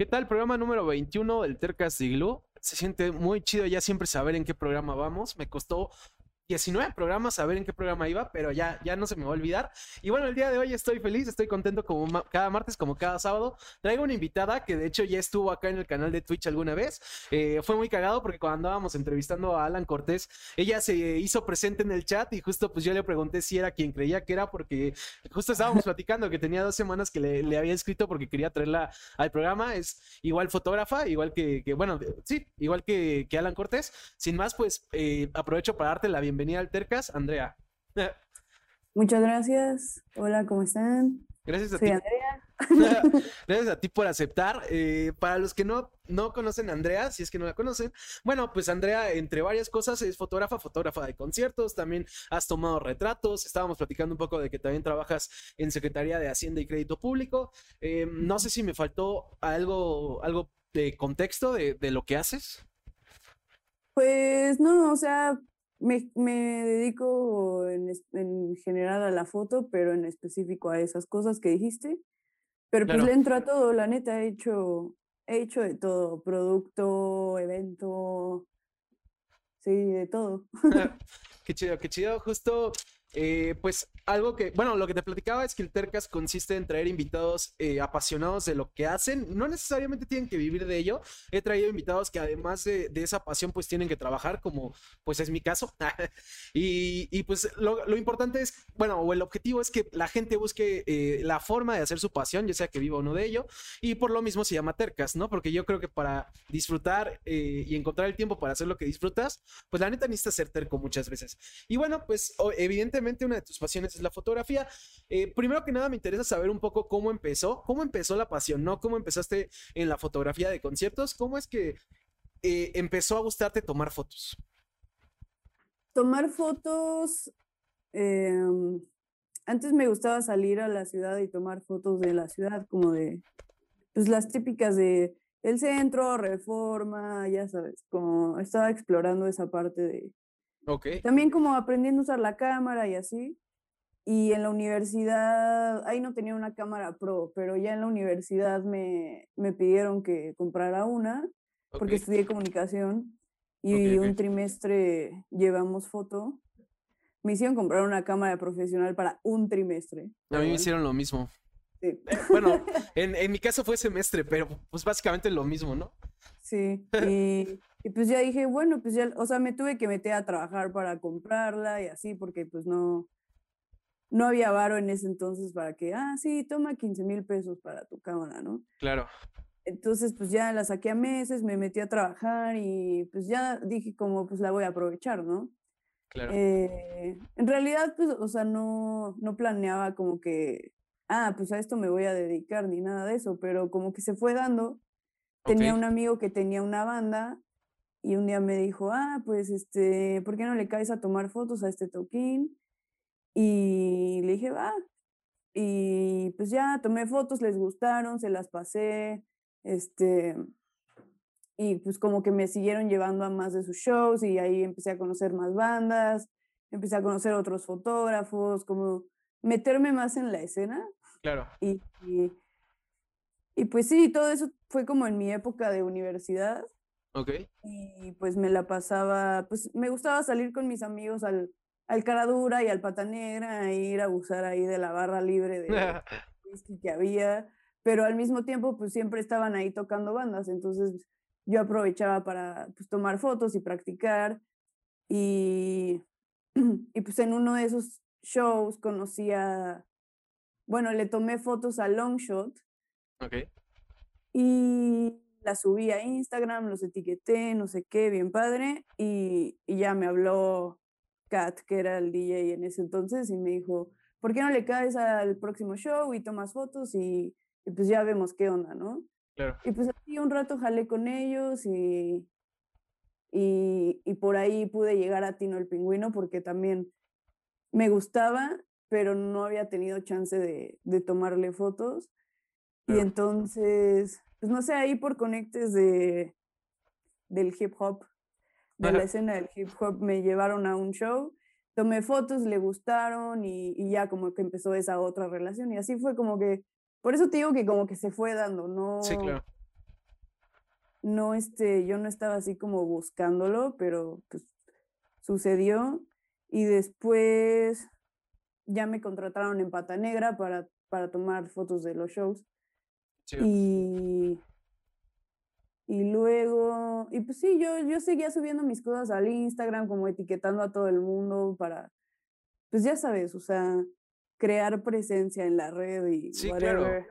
¿Qué tal? Programa número 21 del Tercas Igloo. Se siente muy chido ya siempre saber en qué programa vamos. Me costó 19 programas a ver en qué programa iba, pero ya, ya no se me va a olvidar. Y bueno, el día de hoy estoy feliz, estoy contento como cada martes, como cada sábado. Traigo una invitada que de hecho ya estuvo acá en el canal de Twitch alguna vez. Eh, fue muy cagado porque cuando andábamos entrevistando a Alan Cortés, ella se hizo presente en el chat y justo pues yo le pregunté si era quien creía que era porque justo estábamos platicando que tenía dos semanas que le, había escrito porque quería traerla al programa. Es igual fotógrafa, igual que, bueno, sí, igual que, que, Alan Cortés. Sin más, pues eh, aprovecho para darte la bienvenida bienvenida al Tercas, Andrea. Muchas gracias. Hola, ¿cómo están? Gracias a Soy ti. Andrea. Gracias a ti por aceptar. Eh, para los que no, no conocen a Andrea, si es que no la conocen, bueno, pues Andrea, entre varias cosas, es fotógrafa, fotógrafa de conciertos, también has tomado retratos, estábamos platicando un poco de que también trabajas en Secretaría de Hacienda y Crédito Público. Eh, no sé si me faltó algo, algo de contexto de, de lo que haces. Pues no, o sea, me, me dedico en, en, general a la foto, pero en específico a esas cosas que dijiste. Pero pues le entro a todo, la neta, he hecho, he hecho de todo, producto, evento, sí, de todo. qué chido, qué chido. Justo eh, pues algo que, bueno, lo que te platicaba es que el Tercas consiste en traer invitados eh, apasionados de lo que hacen. No necesariamente tienen que vivir de ello. He traído invitados que además de, esa pasión, pues tienen que trabajar, como pues es mi caso. y, pues lo, importante es, bueno, o el objetivo es que la gente busque eh, la forma de hacer su pasión, ya sea que viva o no de ello. Y por lo mismo se llama Tercas, ¿no? Porque yo creo que para disfrutar y encontrar el tiempo para hacer lo que disfrutas, pues la neta necesita ser terco muchas veces. Y bueno, pues evidentemente una de tus pasiones es la fotografía. Eh, primero que nada, me interesa saber un poco cómo empezó, cómo empezó la pasión, ¿no? ¿Cómo empezaste en la fotografía de conciertos? ¿Cómo es que eh, empezó a gustarte tomar fotos? Tomar fotos. Em, antes me gustaba salir a la ciudad y tomar fotos de la ciudad, como de, pues las típicas de el centro, reforma, ya sabes, como estaba explorando esa parte de, también como aprendiendo a usar la cámara y así. Y en la universidad, ahí no tenía una cámara pro, pero ya en la universidad me, me pidieron que comprara una, porque estudié comunicación y un trimestre llevamos foto. Me hicieron comprar una cámara profesional para un trimestre. A mí me hicieron lo mismo. Sí. Eh, bueno, en, en mi caso fue semestre, pero pues básicamente lo mismo, ¿no? Sí, y y pues ya dije, bueno, pues ya, o sea, me tuve que meter a trabajar para comprarla y así, porque pues no, no había varo en ese entonces para que, ah, sí, toma 15 mil pesos para tu cámara, ¿no? Claro. Entonces, pues ya la saqué a meses, me metí a trabajar y pues ya dije como, pues la voy a aprovechar, ¿no? Claro. Eh, en realidad, pues, o sea, no, no planeaba como que, ah, pues a esto me voy a dedicar ni nada de eso, pero como que se fue dando. Tenía un amigo que tenía una banda y un día me dijo, ah, pues, este, ¿por qué no le caes a tomar fotos a este toquín? Y le dije, va. Y pues ya tomé fotos, les gustaron, se las pasé, este, y pues como que me siguieron llevando a más de sus shows y ahí empecé a conocer más bandas, empecé a conocer otros fotógrafos, como meterme más en la escena. Claro. Y, y, y pues sí, todo eso fue como en mi época de universidad. Ok. Y pues me la pasaba, pues me gustaba salir con mis amigos al, al Caradura y al Pata Negra e ir a abusar ahí de la barra libre de whisky que había, pero al mismo tiempo pues siempre estaban ahí tocando bandas, entonces yo aprovechaba para pues tomar fotos y practicar y, y pues en uno de esos shows conocía, bueno, le tomé fotos a Longshot. Ok. Y la subí a Instagram, los etiqueté, no sé qué, bien padre, y, ya me habló Kat, que era el DJ en ese entonces, y me dijo, ¿por qué no le caes al próximo show y tomas fotos y, pues ya vemos qué onda, ¿no? Claro. Y pues así un rato jalé con ellos y, y, y, por ahí pude llegar a Tino el Pingüino porque también me gustaba, pero no había tenido chance de, de tomarle fotos. Y entonces pues no sé, ahí por conectes de, del hip hop, de la escena del hip hop, me llevaron a un show, tomé fotos, le gustaron y, y, ya como que empezó esa otra relación y así fue como que, por eso te digo que como que se fue dando, no, sí, claro. no, este, yo no estaba así como buscándolo, pero pues sucedió. Y después ya me contrataron en Pata Negra para, para tomar fotos de los shows. Y, y luego, y pues sí, yo, yo seguía subiendo mis cosas al Instagram, como etiquetando a todo el mundo para, pues ya sabes, o sea, crear presencia en la red y sí, Claro.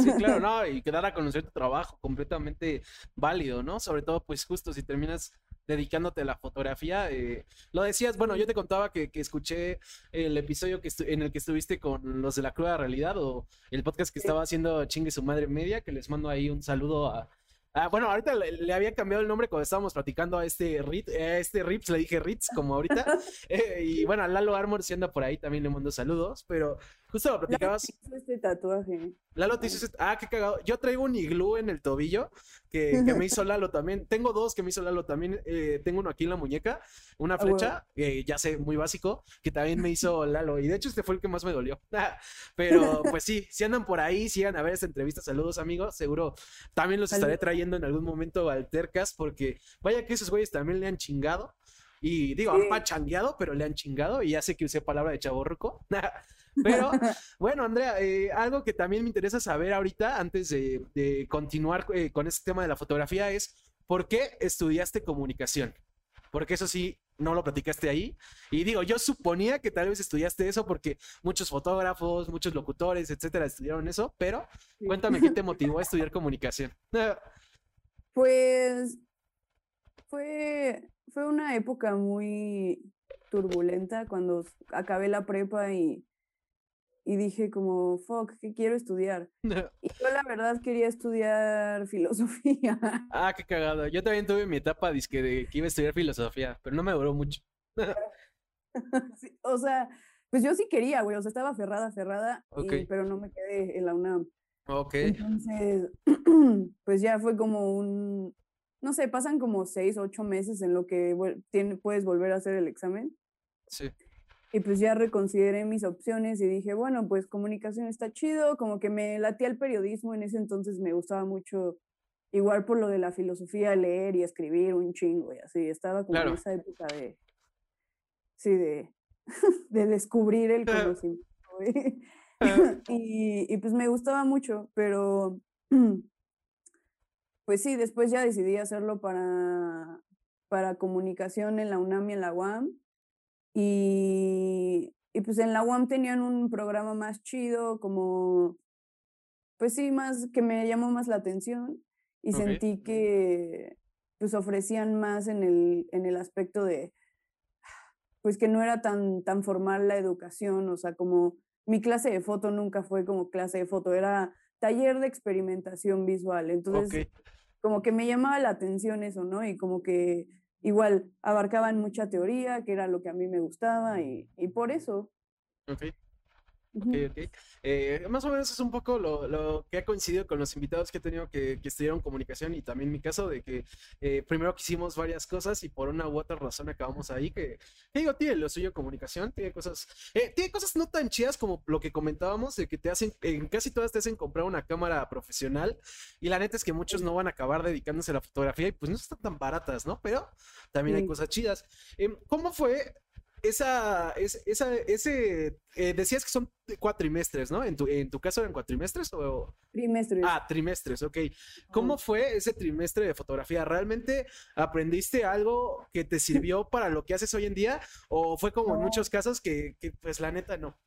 Sí, claro, no, y quedar a conocer tu trabajo completamente válido, ¿no? Sobre todo, pues justo si terminas dedicándote a la fotografía. Eh, lo decías, bueno, yo te contaba que, que escuché el episodio que en el que estuviste con los de la cruda realidad o el podcast que estaba haciendo Chingue su madre media, que les mando ahí un saludo a, Ah, bueno, ahorita le, había cambiado el nombre cuando estábamos platicando a este, Rit, a este Rips, le dije Ritz, como ahorita. Eh, y bueno, a Lalo Armor, si anda por ahí, también le mando saludos, pero justo lo platicabas. Lalo este tatuaje. Lalo te hizo este... Ah, qué cagado. Yo traigo un iglú en el tobillo que, que me hizo Lalo también. Tengo dos que me hizo Lalo también. Eh, tengo uno aquí en la muñeca, una flecha, eh, ya sé, muy básico, que también me hizo Lalo. Y de hecho, este fue el que más me dolió. pero pues sí, si andan por ahí, sigan a ver esta entrevista. Saludos, amigos. Seguro también los estaré trayendo en algún momento al Tercas, porque vaya que esos güeyes también le han chingado. Y digo, han pachangueado, pero le han chingado. Y ya sé que usé palabra de chaborruco. Pero bueno, Andrea, eh, algo que también me interesa saber ahorita, antes de, continuar eh, con este tema de la fotografía, es ¿por qué estudiaste comunicación? Porque eso sí, no lo platicaste ahí. Y digo, yo suponía que tal vez estudiaste eso porque muchos fotógrafos, muchos locutores, etcétera, estudiaron eso, pero cuéntame qué te motivó a estudiar comunicación. Pues fue, fue una época muy turbulenta cuando acabé la prepa y y dije como, fuck, ¿qué quiero estudiar? y yo la verdad quería estudiar filosofía. Ah, qué cagado. Yo también tuve mi etapa de que iba a estudiar filosofía, pero no me duró mucho. o sea, pues yo sí quería, güey, o sea, estaba aferrada, aferrada, pero no me quedé en la UNAM. Ok. Entonces, pues ya fue como un, no sé, pasan como seis, ocho meses en lo que puedes volver a hacer el examen. Sí. Y pues ya reconsideré mis opciones y dije, bueno, pues comunicación está chido, como que me latía el periodismo en ese entonces, me gustaba mucho, igual por lo de la filosofía, leer y escribir un chingo y así, estaba como en esa época de, sí, de, de descubrir el conocimiento. y, y pues me gustaba mucho, pero pues sí, después ya decidí hacerlo para, para comunicación en la UNAM y en la UAM y, y pues en la UAM tenían un programa más chido, como, pues sí, más que me llamó más la atención y sentí que pues ofrecían más en el, en el aspecto de, pues que no era tan, tan formal la educación, o sea, como mi clase de foto nunca fue como clase de foto, era taller de experimentación visual, entonces como que me llamaba la atención eso, ¿no? Y como que igual abarcaban mucha teoría, que era lo que a mí me gustaba y, y por eso. Ok, ok. Eh, más o menos es un poco lo, lo, que ha coincidido con los invitados que he tenido que, que estudiaron comunicación y también mi caso de que eh, primero que hicimos varias cosas y por una u otra razón acabamos ahí que, digo, tiene lo suyo comunicación, tiene cosas, eh, tiene cosas no tan chidas como lo que comentábamos de que te hacen, en casi todas te hacen comprar una cámara profesional y la neta es que muchos no van a acabar dedicándose a la fotografía y pues no están tan baratas, ¿no? Pero también hay cosas chidas. Em, ¿Cómo fue esa, esa, ese, eh, decías que son cuatrimestres, ¿no? En tu, en tu caso eran cuatrimestres o... Trimestres. Ah, trimestres, ok. ¿Cómo fue ese trimestre de fotografía? ¿Realmente aprendiste algo que te sirvió para lo que haces hoy en día? ¿O fue como en muchos casos que, que, pues la neta no?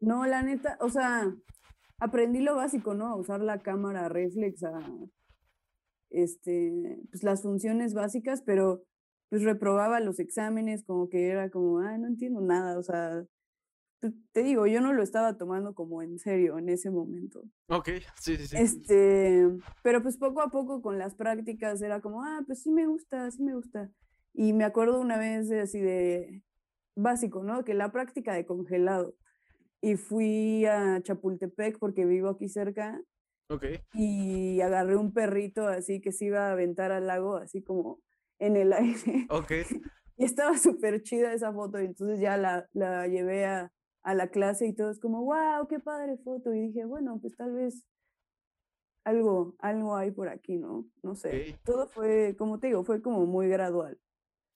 No, la neta, o sea, aprendí lo básico, ¿no? A usar la cámara reflex, a este, pues las funciones básicas, pero pues reprobaba los exámenes, como que era como, ah, no entiendo nada, o sea, pues, te digo, yo no lo estaba tomando como en serio en ese momento. Ok, sí, sí, sí. Este, pero pues poco a poco con las prácticas era como, ah, pues sí me gusta, sí me gusta. Y me acuerdo una vez así de básico, ¿no? Que la práctica de congelado. Y fui a Chapultepec porque vivo aquí cerca. Ok. Y agarré un perrito así que se iba a aventar al lago, así como en el aire. Ok. Y estaba súper chida esa foto y entonces ya la, la llevé a, a, la clase y todos como, wow, qué padre foto. Y dije, bueno, pues tal vez, algo, algo hay por aquí, ¿no? No sé. Todo fue, como te digo, fue como muy gradual.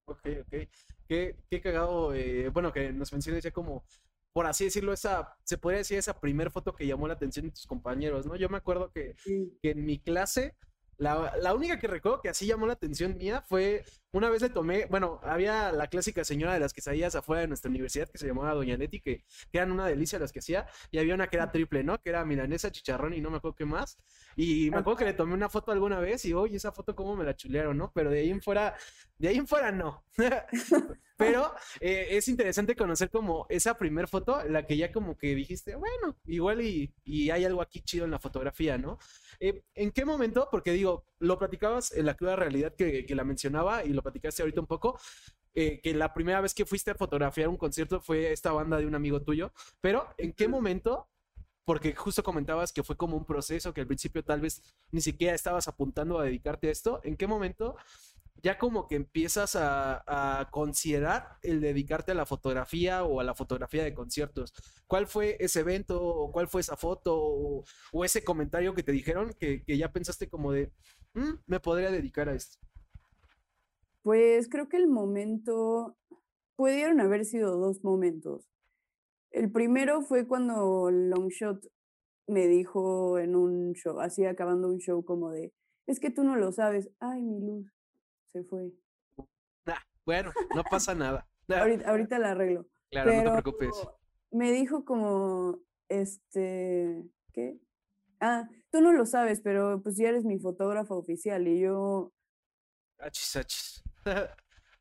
Ok, ok. Qué, qué cagado, eh, bueno, que nos menciones ya como, por así decirlo, esa, se podría decir esa primer foto que llamó la atención de tus compañeros, ¿no? Yo me acuerdo que, que en mi clase la, única que recuerdo que así llamó la atención mía fue una vez le tomé, bueno, había la clásica señora de las quesadillas afuera de nuestra universidad que se llamaba Doña Neti, que, eran una delicia las que hacía, y había una que era triple, ¿no? Que era milanesa, chicharrón y no me acuerdo qué más. Y me acuerdo que le tomé una foto alguna vez y, oye, esa foto cómo me la chulearon, ¿no? Pero de ahí en fuera, de ahí en fuera no. Pero eh, es interesante conocer como esa primer foto, la que ya como que dijiste, bueno, igual y, y hay algo aquí chido en la fotografía, ¿no? Eh, ¿En qué momento? Porque digo, lo platicabas en la cruda realidad que, la mencionaba y lo platicaste ahorita un poco. Eh, que la primera vez que fuiste a fotografiar un concierto fue esta banda de un amigo tuyo, pero ¿en qué momento? Porque justo comentabas que fue como un proceso, que al principio tal vez ni siquiera estabas apuntando a dedicarte a esto. ¿En qué momento ya como que empiezas a, considerar el dedicarte a la fotografía o a la fotografía de conciertos. ¿Cuál fue ese evento o cuál fue esa foto o, ese comentario que te dijeron que, ya pensaste como de, mm, me podría dedicar a esto? Pues creo que el momento, pudieron haber sido dos momentos. El primero fue cuando Longshot me dijo en un show, así acabando un show como de, es que tú no lo sabes, ay, mi luz se fue. bueno, no pasa nada. ahorita, la arreglo. Claro, no te preocupes. Me dijo como, este, ¿qué? Ah, tú no lo sabes, pero pues ya eres mi fotógrafa oficial y yo... Achis, achis.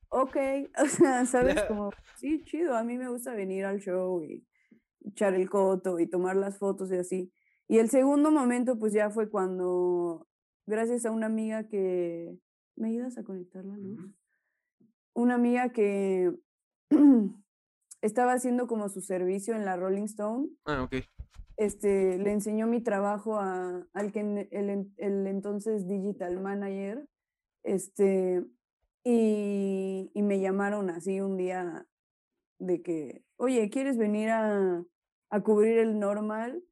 ok, o sea, ¿sabes? Como, sí, chido, a mí me gusta venir al show y echar el coto y tomar las fotos y así. Y el segundo momento, pues ya fue cuando, gracias a una amiga que, ¿Me ayudas a conectar la luz? Una amiga que estaba haciendo como su servicio en la Rolling Stone. Ah, ok. Este, le enseñó mi trabajo a, al que el, el, entonces digital manager. Este, y, y me llamaron así un día de que, oye, ¿quieres venir a, a cubrir el normal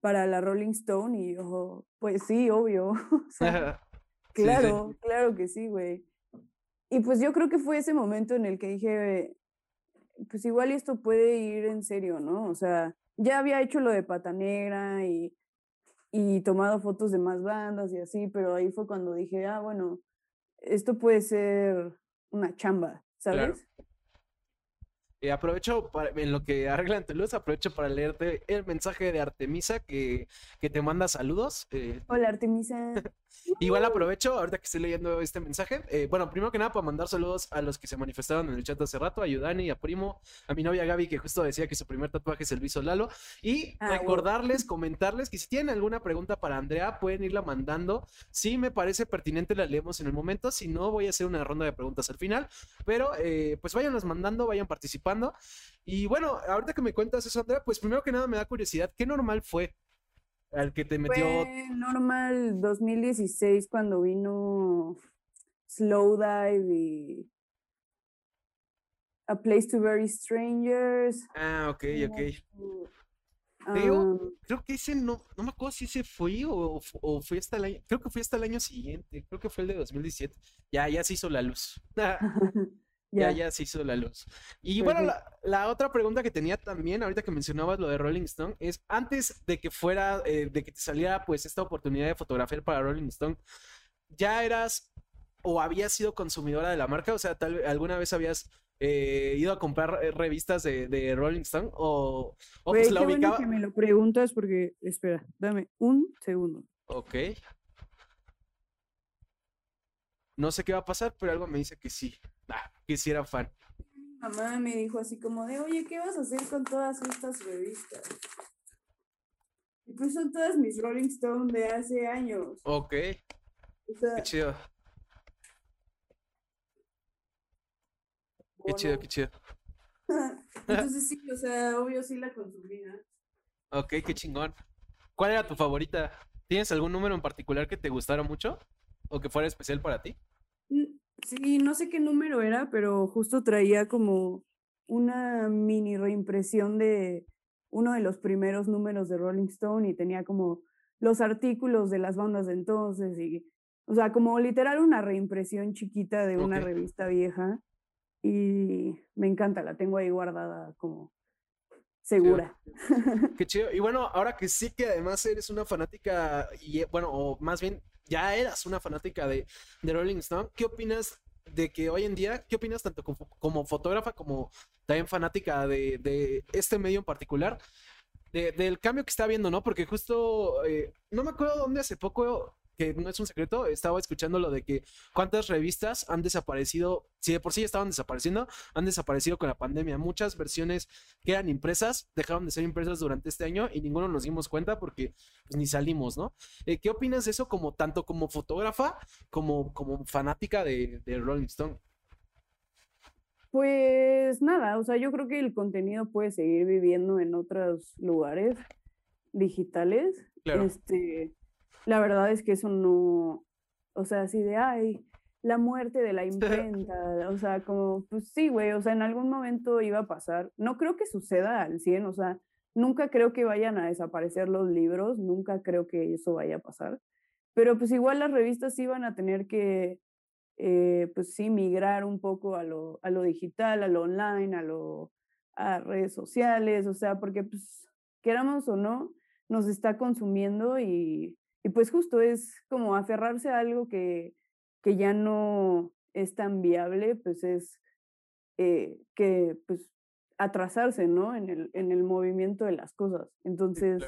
para la Rolling Stone? Y yo, pues sí, obvio. Claro, claro que sí, güey. Y pues yo creo que fue ese momento en el que dije, pues igual esto puede ir en serio, ¿no? O sea, ya había hecho lo de Pata Negra y, y tomado fotos de más bandas y así, pero ahí fue cuando dije, ah, bueno, esto puede ser una chamba, ¿sabes? Eh, aprovecho para, en lo que arreglan tu luz, aprovecho para leerte el mensaje de Artemisa que, que te manda saludos. Eh, Hola Artemisa. Igual aprovecho, ahorita que estoy leyendo este mensaje. Eh, bueno, primero que nada, para mandar saludos a los que se manifestaron en el chat hace rato, a Yudani, a Primo, a mi novia Gaby, que justo decía que su primer tatuaje es el viso Lalo. Y ah, recordarles, comentarles que si tienen alguna pregunta para Andrea, pueden irla mandando. Si me parece pertinente, la leemos en el momento. Si no, voy a hacer una ronda de preguntas al final. Pero eh, pues váyanlas mandando, vayan participando. Y bueno, ahorita que me cuentas eso, Andrea, pues primero que nada me da curiosidad, ¿qué normal fue al que te metió. Fue normal 2016 cuando vino Slow Dive y A Place to Bury Strangers. Ah, ok, ok. Creo, creo que ese no, no me acuerdo si ese fue o, o, fue hasta el año, creo que fue hasta el año siguiente, creo que fue el de 2017. Ya, ya se hizo la luz. Ya, ya se hizo la luz. Y bueno, la, otra pregunta que tenía también, ahorita que mencionabas lo de Rolling Stone, es antes de que fuera, eh, de que te saliera pues esta oportunidad de fotografiar para Rolling Stone, ¿ya eras o habías sido consumidora de la marca? O sea, tal alguna vez habías eh, ido a comprar eh, revistas de, Rolling Stone o, o pues la ubicaba. que me lo preguntas porque, espera, dame un segundo. Ok. No sé qué va a pasar, pero algo me dice que sí. Ah, que sí era fan. Mi mamá me dijo así como de, oye, ¿qué vas a hacer con todas estas revistas? Y pues son todas mis Rolling Stone de hace años. Ok. qué chido. Qué chido, qué chido. Entonces sí, o sea, obvio sí la consumía. Ok, qué chingón. ¿Cuál era tu favorita? ¿Tienes algún número en particular que te gustara mucho? ¿O que fuera especial para ti? Sí, no sé qué número era, pero justo traía como una mini reimpresión de uno de los primeros números de Rolling Stone y tenía como los artículos de las bandas de entonces y, o sea, como literal una reimpresión chiquita de una revista vieja y me encanta, la tengo ahí guardada como segura. Qué chido. Y bueno, ahora que sí que además eres una fanática, y bueno, o más bien ya eras una fanática de, de Rolling Stone, ¿qué opinas de que hoy en día, ¿qué opinas tanto como, fotógrafa como también fanática de, este medio en particular? del cambio que está habiendo, ¿no? Porque justo, eh, no me acuerdo dónde hace poco que no es un secreto, estaba escuchando lo de que cuántas revistas han desaparecido, si de por sí estaban desapareciendo, han desaparecido con la pandemia. Muchas versiones que eran impresas dejaron de ser impresas durante este año y ninguno nos dimos cuenta porque pues, ni salimos, ¿no? Eh, ¿Qué opinas de eso como tanto como fotógrafa como, como fanática de, de Rolling Stone? Pues nada, o sea, yo creo que el contenido puede seguir viviendo en otros lugares digitales. Claro. Este, la verdad es que eso no, o sea, así de, ay, la muerte de la imprenta, o sea, como, pues sí, güey, o sea, en algún momento iba a pasar. No creo que suceda al 100, o sea, nunca creo que vayan a desaparecer los libros, nunca creo que eso vaya a pasar, pero pues igual las revistas iban a tener que, eh, pues sí, migrar un poco a lo, a lo digital, a lo online, a lo a redes sociales, o sea, porque pues queramos o no, nos está consumiendo y y pues justo es como aferrarse a algo que, que ya no es tan viable, pues es eh, que pues atrasarse, ¿no? En el, en el movimiento de las cosas. Entonces...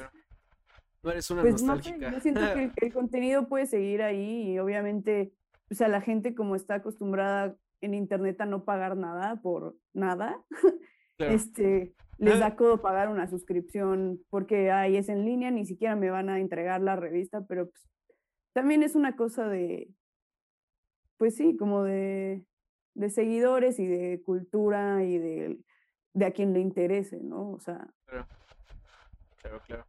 No eres una pues, nostálgica. yo siento que el, contenido puede seguir ahí y obviamente, o sea, la gente como está acostumbrada en internet a no pagar nada por nada, este, les da codo pagar una suscripción porque ahí es en línea, ni siquiera me van a entregar la revista, pero pues, también es una cosa de, pues sí, como de, de seguidores y de cultura y de, de a quien le interese, ¿no? O sea. Claro, claro, claro.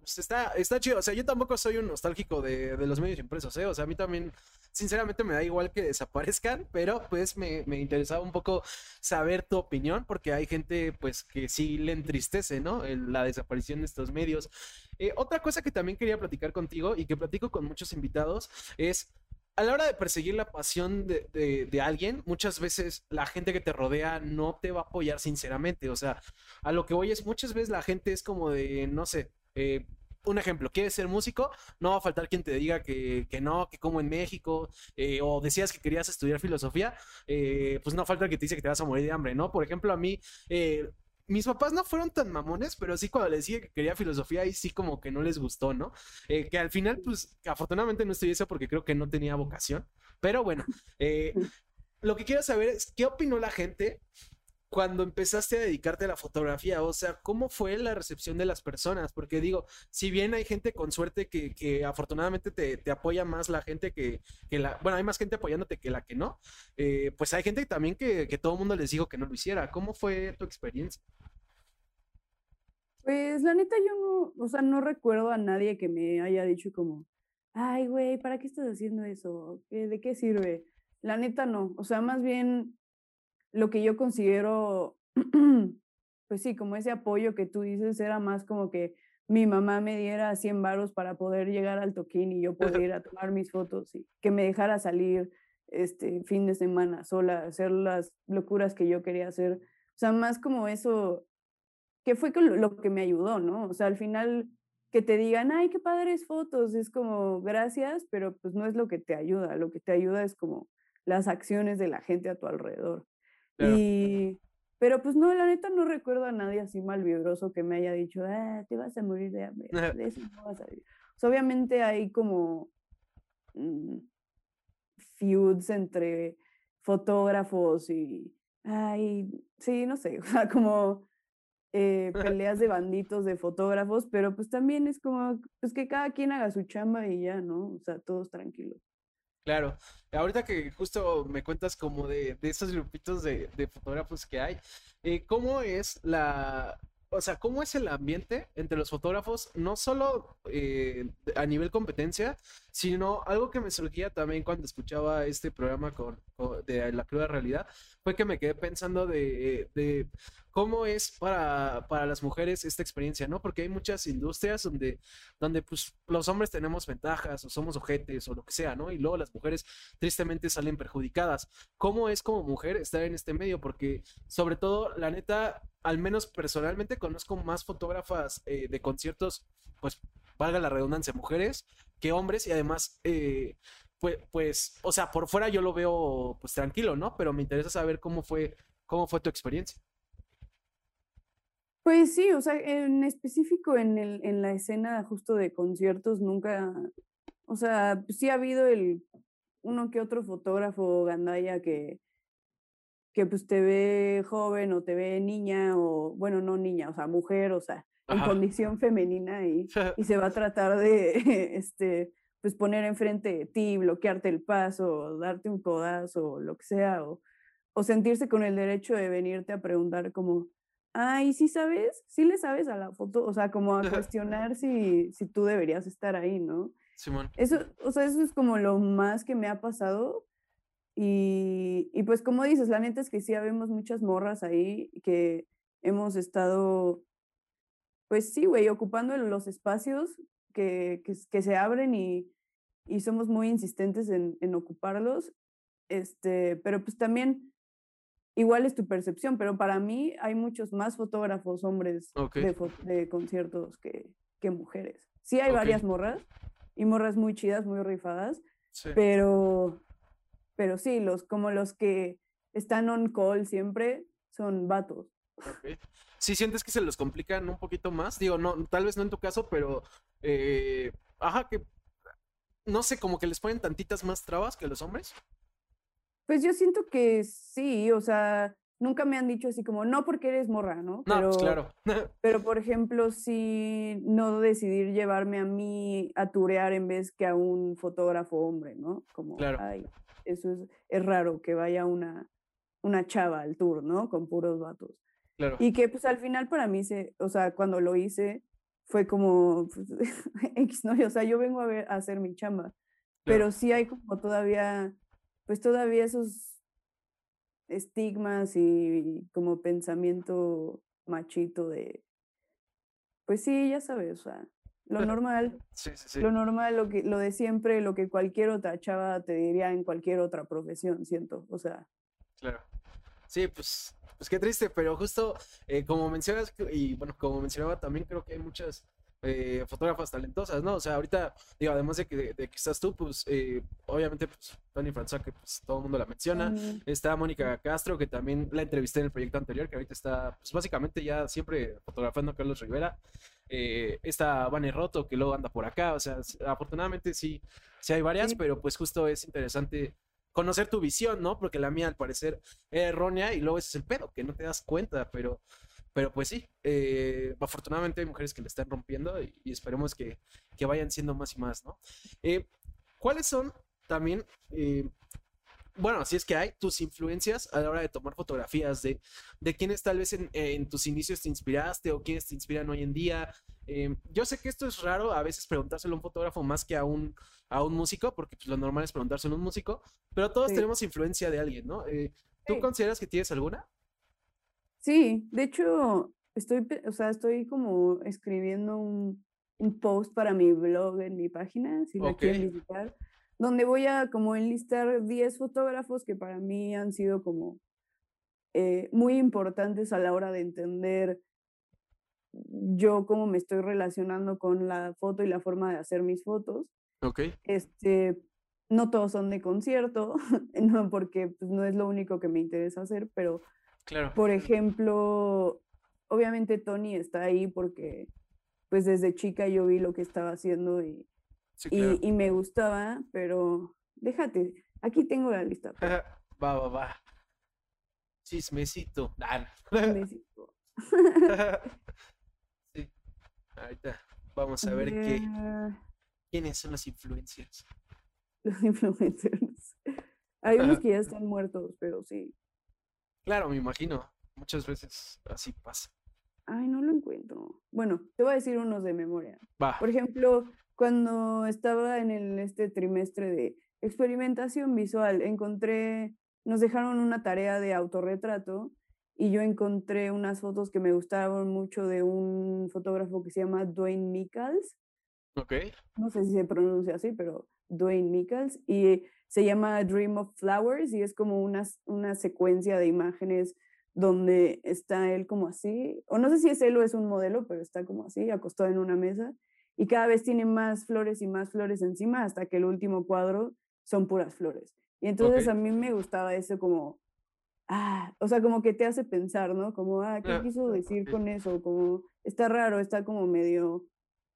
Pues está, está chido. O sea, yo tampoco soy un nostálgico de, de, los medios impresos, ¿eh? O sea, a mí también, sinceramente, me da igual que desaparezcan, pero pues me, me interesaba un poco saber tu opinión, porque hay gente, pues, que sí le entristece, ¿no? la desaparición de estos medios. Eh, otra cosa que también quería platicar contigo y que platico con muchos invitados es a la hora de perseguir la pasión de, de, de, alguien, muchas veces la gente que te rodea no te va a apoyar sinceramente. O sea, a lo que voy es muchas veces la gente es como de, no sé, eh, un ejemplo, quieres ser músico, no va a faltar quien te diga que, no, que como en México, eh, o decías que querías estudiar filosofía, eh, pues no falta que te dice que te vas a morir de hambre, ¿no? Por ejemplo, a mí, mis papás no fueron tan mamones, pero sí cuando les dije que quería filosofía, ahí sí como que no les gustó, ¿no? que al final, pues afortunadamente no estoy eso porque creo que no tenía vocación, pero bueno, lo que quiero saber es qué opinó la gente cuando empezaste a dedicarte a la fotografía? O sea, ¿cómo fue la recepción de las personas? Porque digo, si bien hay gente con suerte que, afortunadamente te, apoya más la gente que, la... Bueno, hay más gente apoyándote que la que no. Eh, pues hay gente también que, todo el mundo les dijo que no lo hiciera. ¿Cómo fue tu experiencia? Pues la neta yo no, o sea, no recuerdo a nadie que me haya dicho como, ay, güey, ¿para qué estás haciendo eso? ¿De qué sirve? La neta no, o sea, más bien lo que yo considero, pues sí, como ese apoyo que tú dices, era más como que mi mamá me diera 100 varos para poder llegar al toquín y yo poder ir a tomar mis fotos y que me dejara salir este fin de semana sola, hacer las locuras que yo quería hacer. O sea, más como eso, que fue lo que me ayudó, ¿no? O sea, al final que te digan, ay, qué padres fotos, es como gracias, pero pues no es lo que te ayuda, lo que te ayuda es como las acciones de la gente a tu alrededor. Y, pero pues no, la neta no recuerdo a nadie así malvibroso que me haya dicho, ah, te vas a morir de hambre, de eso no vas a vivir. obviamente hay como mm, feuds entre fotógrafos y, ay, sí, no sé, o sea, como eh, peleas de banditos de fotógrafos, pero pues también es como, pues que cada quien haga su chamba y ya, ¿no? O sea, todos tranquilos. Claro, ahorita que justo me cuentas como de, de esos grupitos de, fotógrafos que hay, eh, ¿cómo es la, o sea, cómo es el ambiente entre los fotógrafos, no solo eh, a nivel competencia, sino algo que me surgía también cuando escuchaba este programa con, de La Cruda Realidad, fue que me quedé pensando de, de cómo es para, para, las mujeres esta experiencia, ¿no? Porque hay muchas industrias donde, donde pues, los hombres tenemos ventajas o somos ojetes o lo que sea, ¿no? Y luego las mujeres tristemente salen perjudicadas. ¿Cómo es como mujer estar en este medio? Porque sobre todo, la neta, al menos personalmente conozco más fotógrafas eh, de conciertos, pues valga la redundancia, mujeres que hombres y además... Eh, pues, pues, o sea, por fuera yo lo veo pues tranquilo, ¿no? Pero me interesa saber cómo fue, cómo fue tu experiencia. Pues sí, o sea, en específico en, el, en la escena justo de conciertos nunca, o sea, sí ha habido el uno que otro fotógrafo gandaya que, que pues te ve joven o te ve niña o, bueno, no niña, o sea, mujer, o sea, en condición femenina y, y se va a tratar de, este, pues poner enfrente de ti, bloquearte el paso, darte un codazo, lo que sea, o, o sentirse con el derecho de venirte a preguntar como, ay, ¿sí sabes? ¿Sí le sabes a la foto? O sea, como a cuestionar si, si tú deberías estar ahí, ¿no? Simón. Eso, o sea, eso es como lo más que me ha pasado. Y, y pues como dices, la neta es que sí habemos muchas morras ahí que hemos estado, pues sí, güey, ocupando los espacios que, que, que se abren y, y, somos muy insistentes en, en ocuparlos. Este, pero pues también igual es tu percepción, pero para mí hay muchos más fotógrafos hombres de, conciertos que, que, mujeres. Sí hay varias morras y morras muy chidas, muy rifadas, pero pero sí, los como los que están on call siempre son vatos. Sí sientes que se los complican un poquito más, digo, no, tal vez no en tu caso, pero eh, ajá que no sé, como que les ponen tantitas más trabas que los hombres. Pues yo siento que sí, o sea, nunca me han dicho así como, no porque eres morra, ¿no? No, pues claro. pero por ejemplo, si no decidir llevarme a mí a turear en vez que a un fotógrafo hombre, ¿no? Como, claro. ay, eso es, es raro que vaya una, una chava al tour, ¿no? Con puros vatos. Claro. Y que pues al final para mí, se, o sea, cuando lo hice, fue como, pues, X, ¿no? O sea, yo vengo a, ver, a hacer mi chamba. Pero sí hay como todavía pues todavía esos estigmas y como pensamiento machito de, pues sí, ya sabes, o sea, lo normal, sí, sí, sí. lo normal, lo que, lo de siempre, lo que cualquier otra chava te diría en cualquier otra profesión, siento, o sea. Claro. Sí, pues, pues qué triste, pero justo eh, como mencionas, y bueno, como mencionaba también creo que hay muchas eh, fotógrafas talentosas, ¿no? O sea, ahorita, digo, además de que, de, que estás tú, pues, eh, obviamente, pues, Tony François, que pues todo el mundo la menciona. Está Mónica Castro, que también la entrevisté en el proyecto anterior, que ahorita está, pues, básicamente ya siempre fotografando a Carlos Rivera. Eh, está Vane Roto, que luego anda por acá. O sea, afortunadamente sí, sí hay varias, pero pues justo es interesante conocer tu visión, ¿no? Porque la mía al parecer es errónea y luego ese es el pedo, que no te das cuenta, pero pero pues sí, eh, afortunadamente hay mujeres que le están rompiendo y, esperemos que, vayan siendo más y más, ¿no? Eh, ¿Cuáles son también, eh, bueno, si es que hay, tus influencias a la hora de tomar fotografías de, de quienes tal vez en, tus inicios te inspiraste o quienes te inspiran hoy en día? Yo sé que esto es raro a veces preguntárselo a un fotógrafo más que a un, a un músico, porque pues, lo normal es preguntárselo a un músico, pero todos tenemos influencia de alguien, ¿no? ¿Tú consideras que tienes alguna? Sí, de hecho, estoy, o sea, estoy como escribiendo un, un post para mi blog en mi página, si la quieren visitar, donde voy a como enlistar 10 fotógrafos que para mí han sido como eh, muy importantes a la hora de entender yo cómo me estoy relacionando con la foto y la forma de hacer mis fotos. Ok. Este, no todos son de concierto, no, porque pues, no es lo único que me interesa hacer, pero por ejemplo, obviamente Tony está ahí porque pues desde chica yo vi lo que estaba haciendo y, y, me gustaba, pero déjate, aquí tengo la lista. va, va, va. Chismecito. Chismecito. Ahorita vamos a ver qué. ¿Quiénes son las influencias? Los influencers. Hay unos que ya están muertos, pero sí. Claro, me imagino. Muchas veces así pasa. Ay, no lo encuentro. Bueno, te voy a decir unos de memoria. Va. Por ejemplo, cuando estaba en el, este trimestre de experimentación visual, encontré, nos dejaron una tarea de autorretrato y yo encontré unas fotos que me gustaban mucho de un fotógrafo que se llama Dwayne Michaels. Ok. No sé si se pronuncia así, pero Dwayne Michaels. Y se llama Dream of Flowers y es como una, una secuencia de imágenes donde está él como así, o no sé si es él o es un modelo, pero está como así, acostado en una mesa, y cada vez tiene más flores y más flores encima hasta que el último cuadro son puras flores. Y entonces a mí me gustaba eso como, ah, o sea, como que te hace pensar, ¿no? Como, ah, ¿qué quiso decir con eso? Como, está raro, está como medio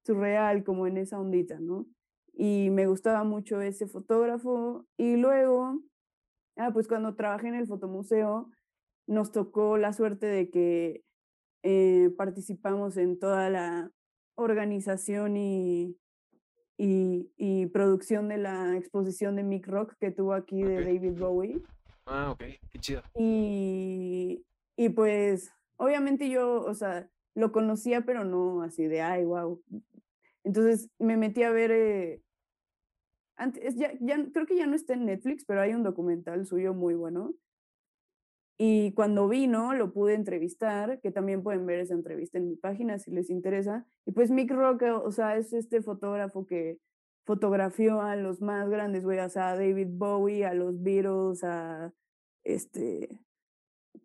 surreal, como en esa ondita, ¿no? Y me gustaba mucho ese fotógrafo. Y luego, ah, pues cuando trabajé en el fotomuseo, nos tocó la suerte de que eh, participamos en toda la organización y, y, producción de la exposición de Mick Rock que tuvo aquí de David Bowie. Ah, ok, qué chido. Y, y pues, obviamente yo, o sea, lo conocía, pero no así de, ay, wow. Entonces me metí a ver, eh, antes, ya, ya, creo que ya no está en Netflix, pero hay un documental suyo muy bueno y cuando vino, lo pude entrevistar, que también pueden ver esa entrevista en mi página si les interesa. Y pues Mick Rock, o sea, es este fotógrafo que fotografió a los más grandes, güey, o sea, a David Bowie, a los Beatles, a este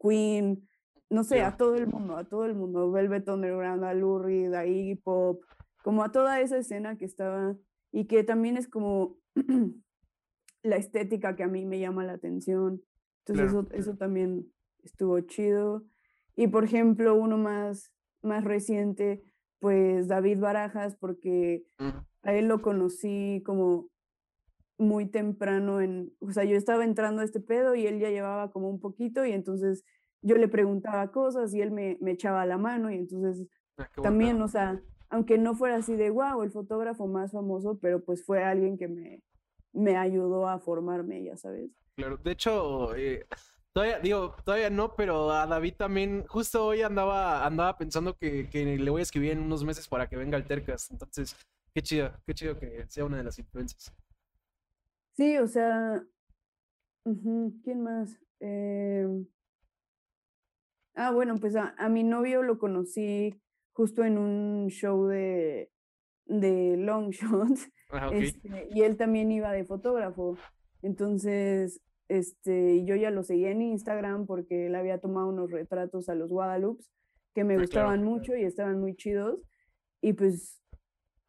Queen, no sé, a todo el mundo, a todo el mundo, Velvet Underground, a Lou Reed, a Iggy Pop, como a toda esa escena que estaba y que también es como la estética que a mí me llama la atención. Entonces eso, eso también estuvo chido. Y por ejemplo, uno más, más reciente, pues David Barajas, porque a él lo conocí como muy temprano en, o sea, yo estaba entrando a este pedo y él ya llevaba como un poquito y entonces yo le preguntaba cosas y él me, me echaba la mano y entonces ah, también, o sea, aunque no fuera así de wow, el fotógrafo más famoso, pero pues fue alguien que me, me ayudó a formarme, ya sabes. Claro, de hecho, eh, todavía, digo, todavía no, pero a David también, justo hoy andaba, andaba pensando que, le voy a escribir en unos meses para que venga al Tercas. Entonces, qué chido, qué chido que sea una de las influencias. Sí, o sea, ¿quién más? Em, ah, bueno, pues a, mi novio lo conocí justo en un show de, de long shot. Ah, este, y él también iba de fotógrafo. Entonces, este, yo ya lo seguía en Instagram porque él había tomado unos retratos a los Guadalupe que me ah, gustaban mucho y estaban muy chidos. Y pues,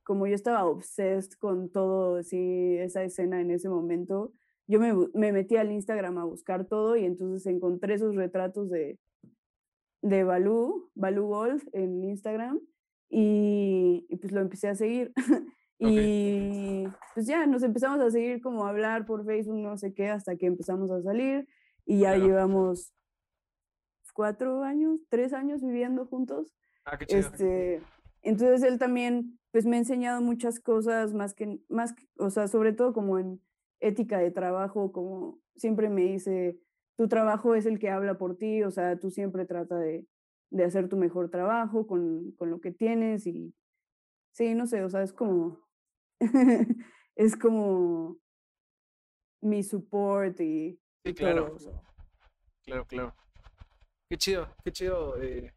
como yo estaba obsessed con todo así, esa escena en ese momento, yo me, me metí al Instagram a buscar todo y entonces encontré esos retratos de, de Balú, Balú Gold en Instagram y, y, pues lo empecé a seguir. Y pues ya nos empezamos a seguir como a hablar por Facebook, no sé qué, hasta que empezamos a salir y ya llevamos cuatro años, tres años viviendo juntos. Ah, qué chido. Este, entonces él también pues me ha enseñado muchas cosas más que, más, o sea, sobre todo como en ética de trabajo, como siempre me dice, tu trabajo es el que habla por ti, o sea, tú siempre trata de, de hacer tu mejor trabajo con, con lo que tienes y sí, no sé, o sea, es como, es como mi support y, sí, claro. Claro, claro. Qué chido, qué chido eh,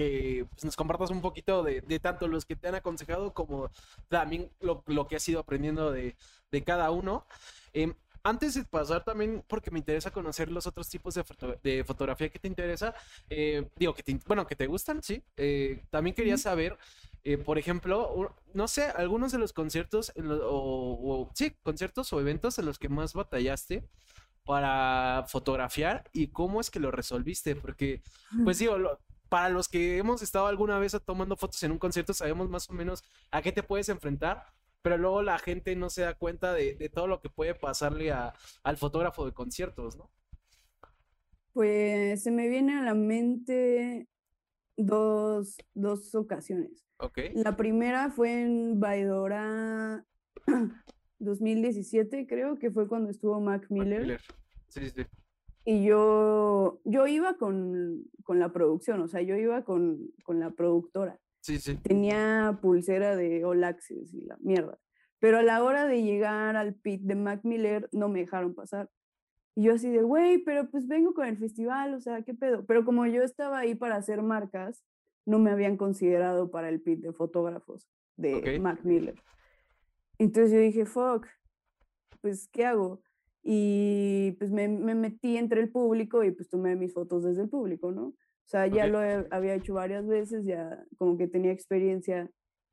que pues, nos compartas un poquito de, tanto los que te han aconsejado como también lo, que has ido aprendiendo de, cada uno. Em, antes de pasar también, porque me interesa conocer los otros tipos de, fotografía que te interesa, eh, digo, que te, bueno, que te gustan, sí. Eh, también quería saber eh, por ejemplo, no sé, algunos de los conciertos, o, sí, conciertos o eventos en los que más batallaste para fotografiar y cómo es que lo resolviste, porque, pues digo, para los que hemos estado alguna vez tomando fotos en un concierto, sabemos más o menos a qué te puedes enfrentar, pero luego la gente no se da cuenta de, todo lo que puede pasarle al fotógrafo de conciertos, ¿no? Pues se me viene a la mente dos, dos ocasiones. La primera fue en Baidora 2017, creo que fue cuando estuvo Mac Miller. Sí, sí. Y yo, yo iba con, con la producción, o sea, yo iba con, con la productora. Sí, sí. Tenía pulsera de All Access y la mierda. Pero a la hora de llegar al pit de Mac Miller no me dejaron pasar. Y yo así de, güey, pero pues vengo con el festival, o sea, ¿qué pedo? Pero como yo estaba ahí para hacer marcas, no me habían considerado para el pit de fotógrafos de Mac Miller. Entonces yo dije, fuck, pues, ¿qué hago? Y pues me, me, metí entre el público y pues tomé mis fotos desde el público, ¿no? O sea, ya lo había hecho varias veces, ya como que tenía experiencia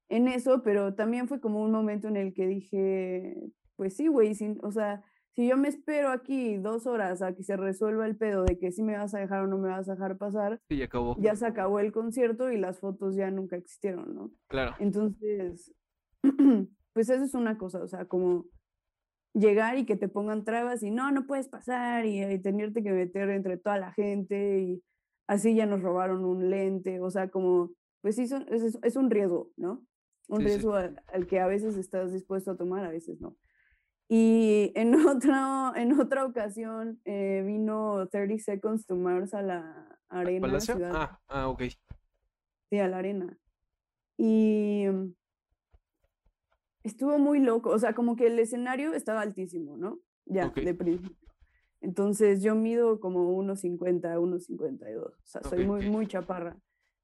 en eso, pero también fue como un momento en el que dije, pues sí, güey, o sea, si yo me espero aquí dos horas a que se resuelva el pedo de que si me vas a dejar o no me vas a dejar pasar, ya, acabó. ya se acabó el concierto y las fotos ya nunca existieron, ¿no? Claro. Entonces, pues eso es una cosa, o sea, como llegar y que te pongan trabas y no, no puedes pasar y, y tenerte que meter entre toda la gente y así ya nos robaron un lente, o sea, como, pues sí, son, es, es, un riesgo, ¿no? Un riesgo Al, que a veces estás dispuesto a tomar, a veces no. Y en, otro, en otra ocasión eh, vino 30 Seconds to Mars a la arena. Ciudad. Ah, ah, ok. Sí, a la arena. Y mm, estuvo muy loco, o sea, como que el escenario estaba altísimo, ¿no? Ya, de principio. Entonces yo mido como 1,50, 1,52, o sea, soy muy, muy chaparra.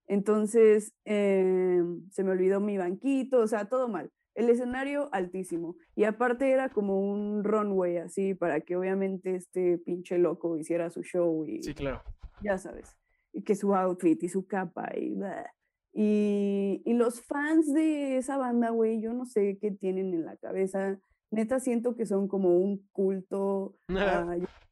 Entonces eh, se me olvidó mi banquito, o sea, todo mal. El escenario altísimo. Y aparte era como un runway así para que obviamente este pinche loco hiciera su show y... Sí, claro. Ya sabes. Y que su outfit y su capa y... Y, y los fans de esa banda, güey, yo no sé qué tienen en la cabeza. Neta siento que son como un culto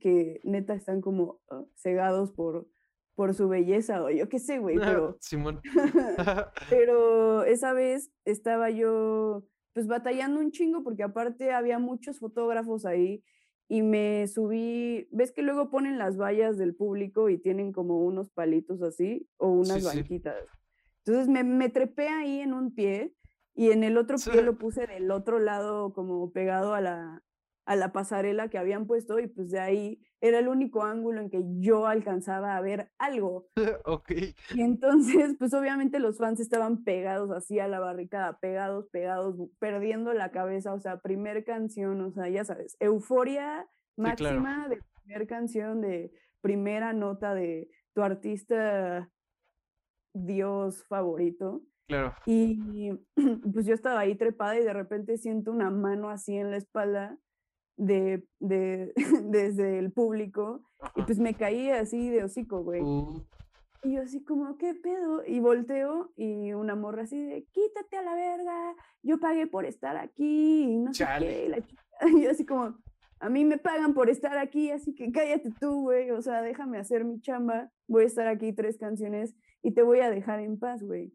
que neta están como ah, cegados por, por su belleza o yo qué sé, güey, pero... Simón. pero esa vez estaba yo pues batallando un chingo porque aparte había muchos fotógrafos ahí y me subí, ves que luego ponen las vallas del público y tienen como unos palitos así o unas banquitas. Entonces me, me, trepé ahí en un pie y en el otro pie lo puse del otro lado como pegado a la, a la pasarela que habían puesto y pues de ahí era el único ángulo en que yo alcanzaba a ver algo. ok. Y entonces, pues obviamente los fans estaban pegados así a la barricada, pegados, pegados, perdiendo la cabeza, o sea, primer canción, o sea, ya sabes, euforia máxima de primer canción, de primera nota de tu artista Dios favorito. Claro. Y pues yo estaba ahí trepada y de repente siento una mano así en la espalda de, de desde el público y pues me caí así de hocico, güey. Uh. Y yo así como, ¿qué pedo? Y volteo y una morra así de, quítate a la verga, yo pagué por estar aquí y no sé qué. Y yo así como, a mí me pagan por estar aquí, así que cállate tú, güey, o sea, déjame hacer mi chamba, voy a estar aquí tres canciones y te voy a dejar en paz, güey.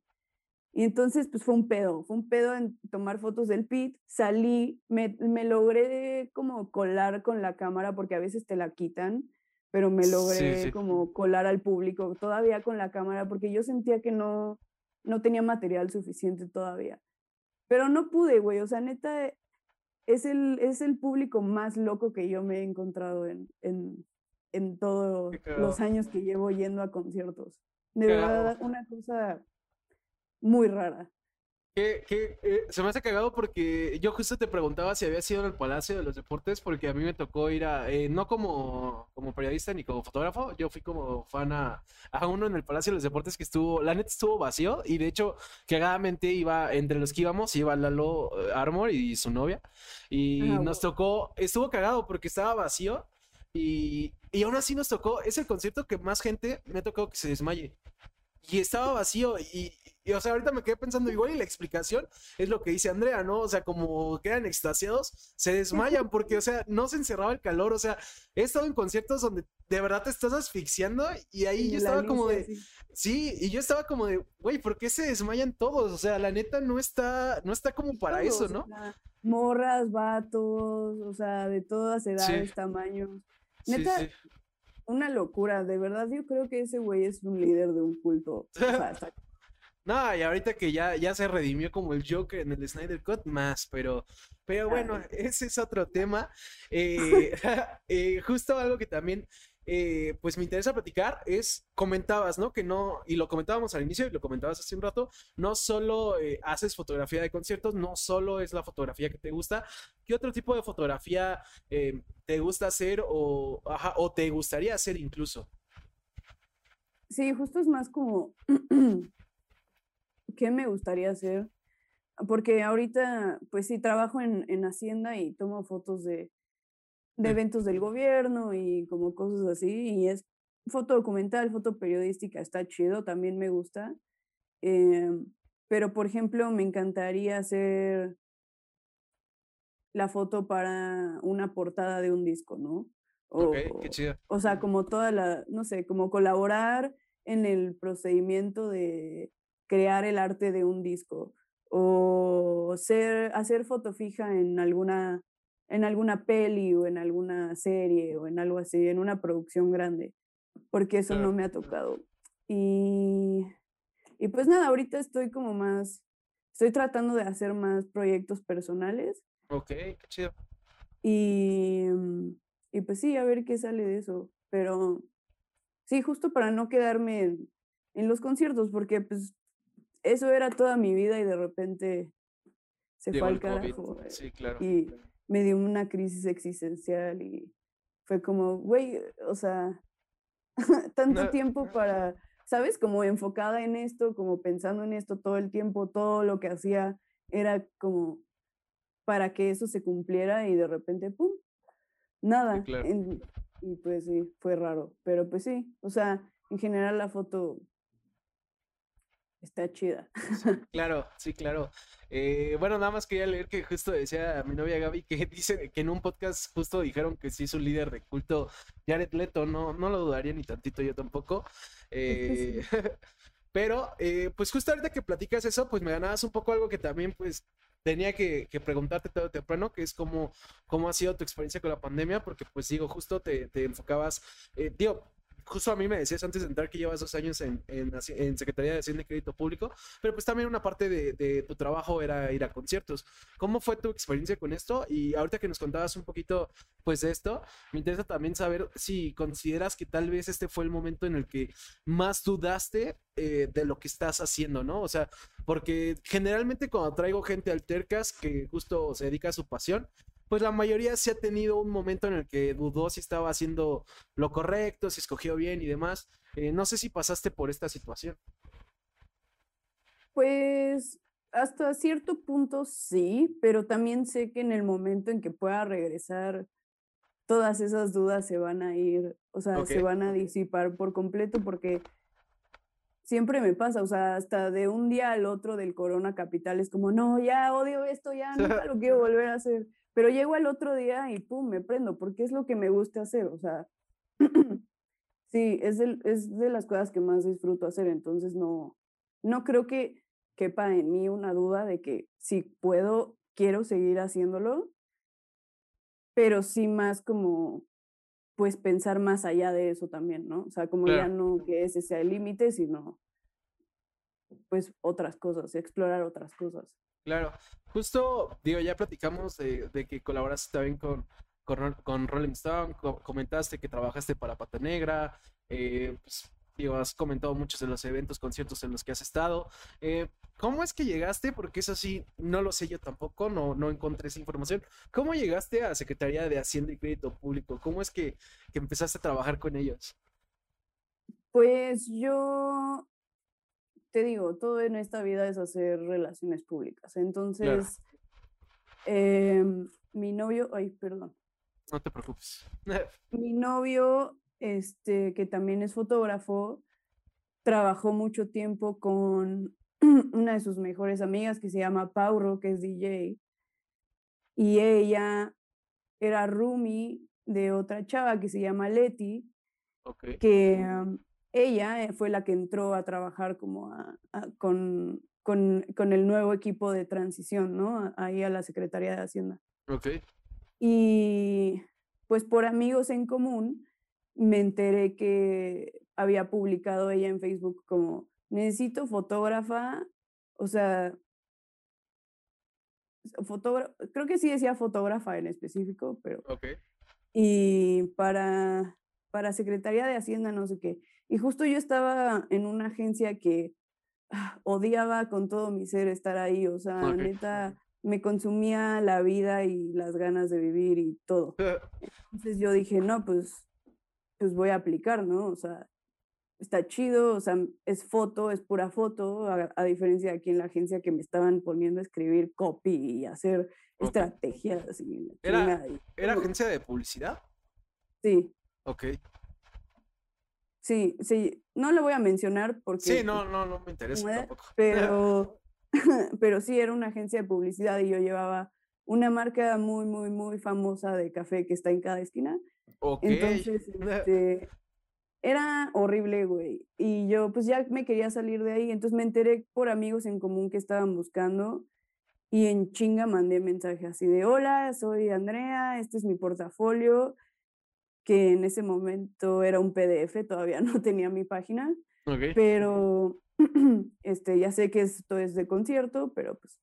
Y entonces, pues fue un pedo, fue un pedo en tomar fotos del pit, salí, me, me logré como colar con la cámara porque a veces te la quitan, pero me logré como colar al público todavía con la cámara porque yo sentía que no, no tenía material suficiente todavía. Pero no pude, güey, o sea, neta, es el, es el público más loco que yo me he encontrado en, en, en todos los años que llevo yendo a conciertos. De verdad, una cosa muy rara. Que, eh, se me hace cagado porque yo justo te preguntaba si había sido en el Palacio de los Deportes, porque a mí me tocó ir a, eh, no como, como periodista ni como fotógrafo, yo fui como fan a, uno en el Palacio de los Deportes que estuvo, la neta estuvo vacío y de hecho, cagadamente iba, entre los que íbamos, iba Lalo eh, Armor y su novia y ah, nos tocó, estuvo cagado porque estaba vacío y, y aún así nos tocó, es el concierto que más gente me ha tocado que se desmaye y estaba vacío y, y, o sea, ahorita me quedé pensando igual y la explicación es lo que dice Andrea, ¿no? O sea, como quedan extasiados, se desmayan porque, o sea, no se encerraba el calor, o sea, he estado en conciertos donde de verdad te estás asfixiando y ahí yo estaba como de, sí. y yo estaba como de, güey, ¿por qué se desmayan todos? O sea, la neta no está, no está como para eso, ¿no? morras, vatos, o sea, de todas edades, tamaños. Neta, una locura, de verdad yo creo que ese güey es un líder de un culto. No, y ahorita que ya, ya se redimió como el Joker en el Snyder Cut, más, pero, pero bueno, ese es otro tema. Eh, eh, justo algo que también eh, pues me interesa platicar es, comentabas, ¿no? Que no, y lo comentábamos al inicio y lo comentabas hace un rato, no solo eh, haces fotografía de conciertos, no solo es la fotografía que te gusta, ¿qué otro tipo de fotografía eh, te gusta hacer o, o te gustaría hacer incluso? Sí, justo es más como, ¿qué me gustaría hacer? Porque ahorita, pues sí, trabajo en, en Hacienda y tomo fotos de, de eventos del gobierno y como cosas así. Y es foto documental, foto periodística, está chido, también me gusta. Em, pero, por ejemplo, me encantaría hacer la foto para una portada de un disco, ¿no? O, qué chido. O sea, como toda la, no sé, como colaborar en el procedimiento de crear el arte de un disco o ser, hacer foto fija en alguna en alguna peli o en alguna serie o en algo así, en una producción grande, porque eso no me ha tocado. Y, y pues nada, ahorita estoy como más, estoy tratando de hacer más proyectos personales. Ok, qué chido. Y, y pues sí, a ver qué sale de eso. Pero sí, justo para no quedarme en, en los conciertos, porque pues eso era toda mi vida y de repente se fue al carajo. Sí, claro. Y, me dio una crisis existencial y fue como, güey, o sea, tanto tiempo para, ¿sabes? Como enfocada en esto, como pensando en esto todo el tiempo, todo lo que hacía era como para que eso se cumpliera y de repente, ¡pum! Nada. y pues sí, fue raro, pero pues sí, o sea, en general la foto está chida. claro, sí, claro. Eh, bueno, nada más quería leer que justo decía mi novia Gaby que dice que en un podcast justo dijeron que sí es un líder de culto Jared Leto, no, no lo dudaría ni tantito yo tampoco. Eh, pero, eh, pues justo ahorita que platicas eso, pues me ganabas un poco algo que también pues tenía que, preguntarte todo temprano, que es cómo, cómo ha sido tu experiencia con la pandemia, porque pues digo, justo te, te enfocabas, digo, justo a mí me decías antes de entrar que llevas dos años en, en, Secretaría de Hacienda y Crédito Público, pero pues también una parte de, tu trabajo era ir a conciertos. ¿Cómo fue tu experiencia con esto? Y ahorita que nos contabas un poquito pues de esto, me interesa también saber si consideras que tal vez este fue el momento en el que más dudaste eh, de lo que estás haciendo, ¿no? O sea, porque generalmente cuando traigo gente al Tercas que justo se dedica a su pasión, pues la mayoría sí ha tenido un momento en el que dudó si estaba haciendo lo correcto, si escogió bien y demás. Eh, no sé si pasaste por esta situación. Pues hasta cierto punto sí, pero también sé que en el momento en que pueda regresar, todas esas dudas se van a ir, o sea, se van a disipar por completo porque siempre me pasa, o sea, hasta de un día al otro del Corona Capital es como, no, ya odio esto, ya nunca lo quiero volver a hacer. Pero llego al otro día y pum, me prendo, porque es lo que me gusta hacer, o sea, sí, es de, es de las cosas que más disfruto hacer, entonces no, no creo que quepa en mí una duda de que si puedo, quiero seguir haciéndolo, pero sí más como, pues pensar más allá de eso también, ¿no? O sea, como ya no que ese sea el límite, sino pues otras cosas, explorar otras cosas. Claro, justo, digo, ya platicamos de, que colaboraste también con, con, Rolling Stone, comentaste que trabajaste para Pata Negra, eh, pues, digo, has comentado muchos de los eventos, conciertos en los que has estado. Eh, ¿Cómo es que llegaste? Porque eso sí, no lo sé yo tampoco, no, no encontré esa información. ¿Cómo llegaste a Secretaría de Hacienda y Crédito Público? ¿Cómo es que, que empezaste a trabajar con ellos? Pues yo te digo, todo en esta vida es hacer relaciones públicas. Entonces, em, mi novio, ay, perdón. No te preocupes. mi novio, este, que también es fotógrafo, trabajó mucho tiempo con una de sus mejores amigas que se llama Pauro, que es DJ. Y ella era roomie de otra chava que se llama Leti, que ella eh, fue la que entró a trabajar como con, con, el nuevo equipo de transición, ¿no? Ahí a la Secretaría de Hacienda. Ok. Y pues por amigos en común me enteré que había publicado ella en Facebook como necesito fotógrafa, o sea, fotógrafo, creo que sí decía fotógrafa en específico, pero... Ok. Y para, para Secretaría de Hacienda, no sé qué. Y justo yo estaba en una agencia que ah, odiaba con todo mi ser estar ahí, o sea, neta, me consumía la vida y las ganas de vivir y todo. Entonces yo dije, no, pues, pues voy a aplicar, ¿no? O sea, está chido, o sea, es foto, es pura foto, a, a diferencia de aquí en la agencia que me estaban poniendo a escribir copy y hacer estrategias y Era- y ¿Era agencia de publicidad? Sí, Ok. Sí, sí, no lo voy a mencionar porque... Sí, no, no, no me interesa tampoco. Pero, pero sí, era una agencia de publicidad y yo llevaba una marca muy, muy, muy famosa de café que está en cada esquina. Ok. Entonces, este, era horrible, güey. Y yo pues ya me quería salir de ahí. Entonces me enteré por amigos en común que estaban buscando y en chinga mandé mensaje así de, hola, soy Andrea, este es mi portafolio, que en ese momento era un PDF, todavía no tenía mi página, Ok. pero este, ya sé que esto es de concierto, pero pues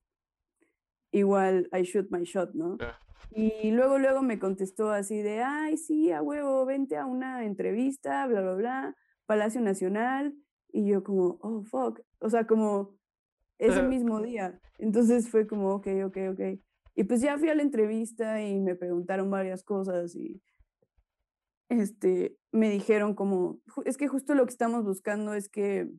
igual I shoot my shot, ¿no? Ya. Y luego, luego me contestó así de, ay, sí, a huevo, vente a una entrevista, bla, bla, bla, Palacio Nacional. Y yo como, oh, fuck. O sea, como ese mismo día. Entonces fue como, ok, ok, ok. Y pues ya fui a la entrevista y me preguntaron varias cosas y este, me dijeron como, "Ju- es que justo lo que estamos buscando es que,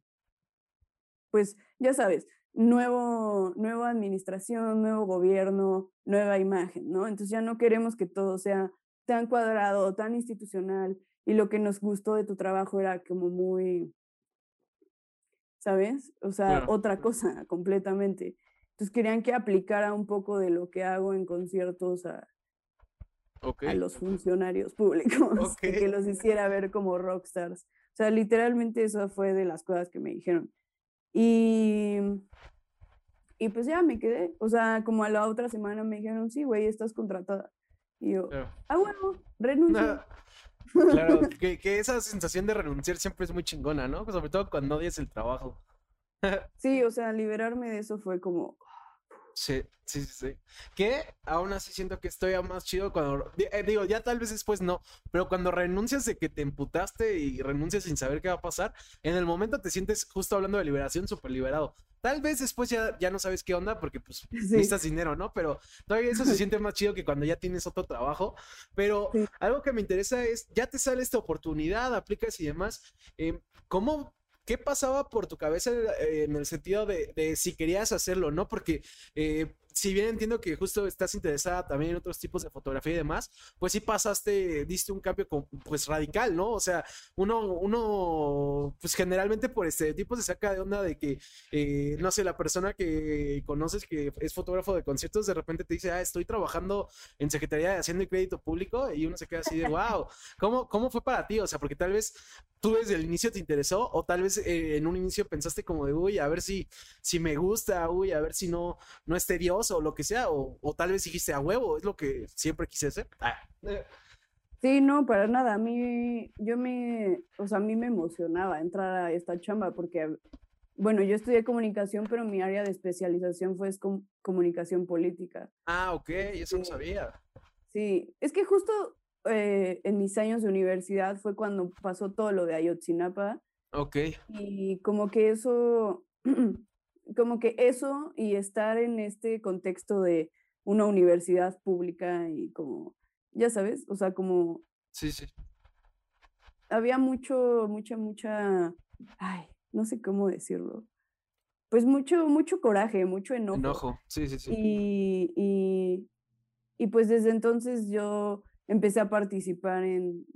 pues, ya sabes, nuevo, nueva administración, nuevo gobierno, nueva imagen, ¿no? Entonces ya no queremos que todo sea tan cuadrado, tan institucional. Y lo que nos gustó de tu trabajo era como muy, ¿sabes? O sea, Claro. otra cosa completamente. Entonces querían que aplicara un poco de lo que hago en conciertos a, Ok. a los funcionarios públicos, y que los hiciera ver como rockstars. O sea, literalmente eso fue de las cosas que me dijeron. Y, y pues ya me quedé. O sea, como a la otra semana me dijeron, sí, güey, estás contratada. Y yo, Claro. ah, bueno, renuncio. Claro, que, que esa sensación de renunciar siempre es muy chingona, ¿no? Sobre todo cuando odias el trabajo. Sí, o sea, liberarme de eso fue como, Sí, sí, sí. Que aún así siento que estoy más chido cuando. eh, digo, ya tal vez después no, pero cuando renuncias de que te emputaste y renuncias sin saber qué va a pasar, en el momento te sientes, justo hablando de liberación, súper liberado. Tal vez después ya, ya no sabes qué onda porque pues sí, necesitas dinero, ¿no? Pero todavía eso se siente más chido que cuando ya tienes otro trabajo. Pero Sí. algo que me interesa es, ya te sale esta oportunidad, aplicas y demás. em, ¿Cómo, qué pasaba por tu cabeza eh, en el sentido de, si querías hacerlo, no? Porque eh, si bien entiendo que justo estás interesada también en otros tipos de fotografía y demás, pues sí pasaste, diste un cambio con- pues radical, ¿no? O sea, uno, uno, pues generalmente por estereotipos se saca de onda de que, eh, no sé, la persona que conoces que es fotógrafo de conciertos, de repente te dice, ah, estoy trabajando en Secretaría de Hacienda y Crédito Público, y uno se queda así de, wow, ¿cómo, cómo fue para ti? O sea, porque tal vez tú desde el inicio te interesó, o tal vez eh, en un inicio pensaste como de, uy, a ver si, si me gusta, uy, a ver si no, no es tedioso o lo que sea, o, o tal vez dijiste a huevo, es lo que siempre quise hacer. Ah, Sí, no, para nada. A mí, yo me, o sea, a mí me emocionaba entrar a esta chamba porque, bueno, yo estudié comunicación, pero mi área de especialización fue es com- comunicación política. ah, ok, eso no Sí. sabía. Sí, es que justo eh, en mis años de universidad fue cuando pasó todo lo de Ayotzinapa Ok, y como que eso, como que eso y estar en este contexto de una universidad pública y como, ya sabes, o sea, como sí, sí. había mucho, mucha, mucha, ay, no sé cómo decirlo. Pues mucho, mucho coraje, mucho enojo. Enojo, sí, sí, sí. Y, y, y pues desde entonces yo empecé a participar en,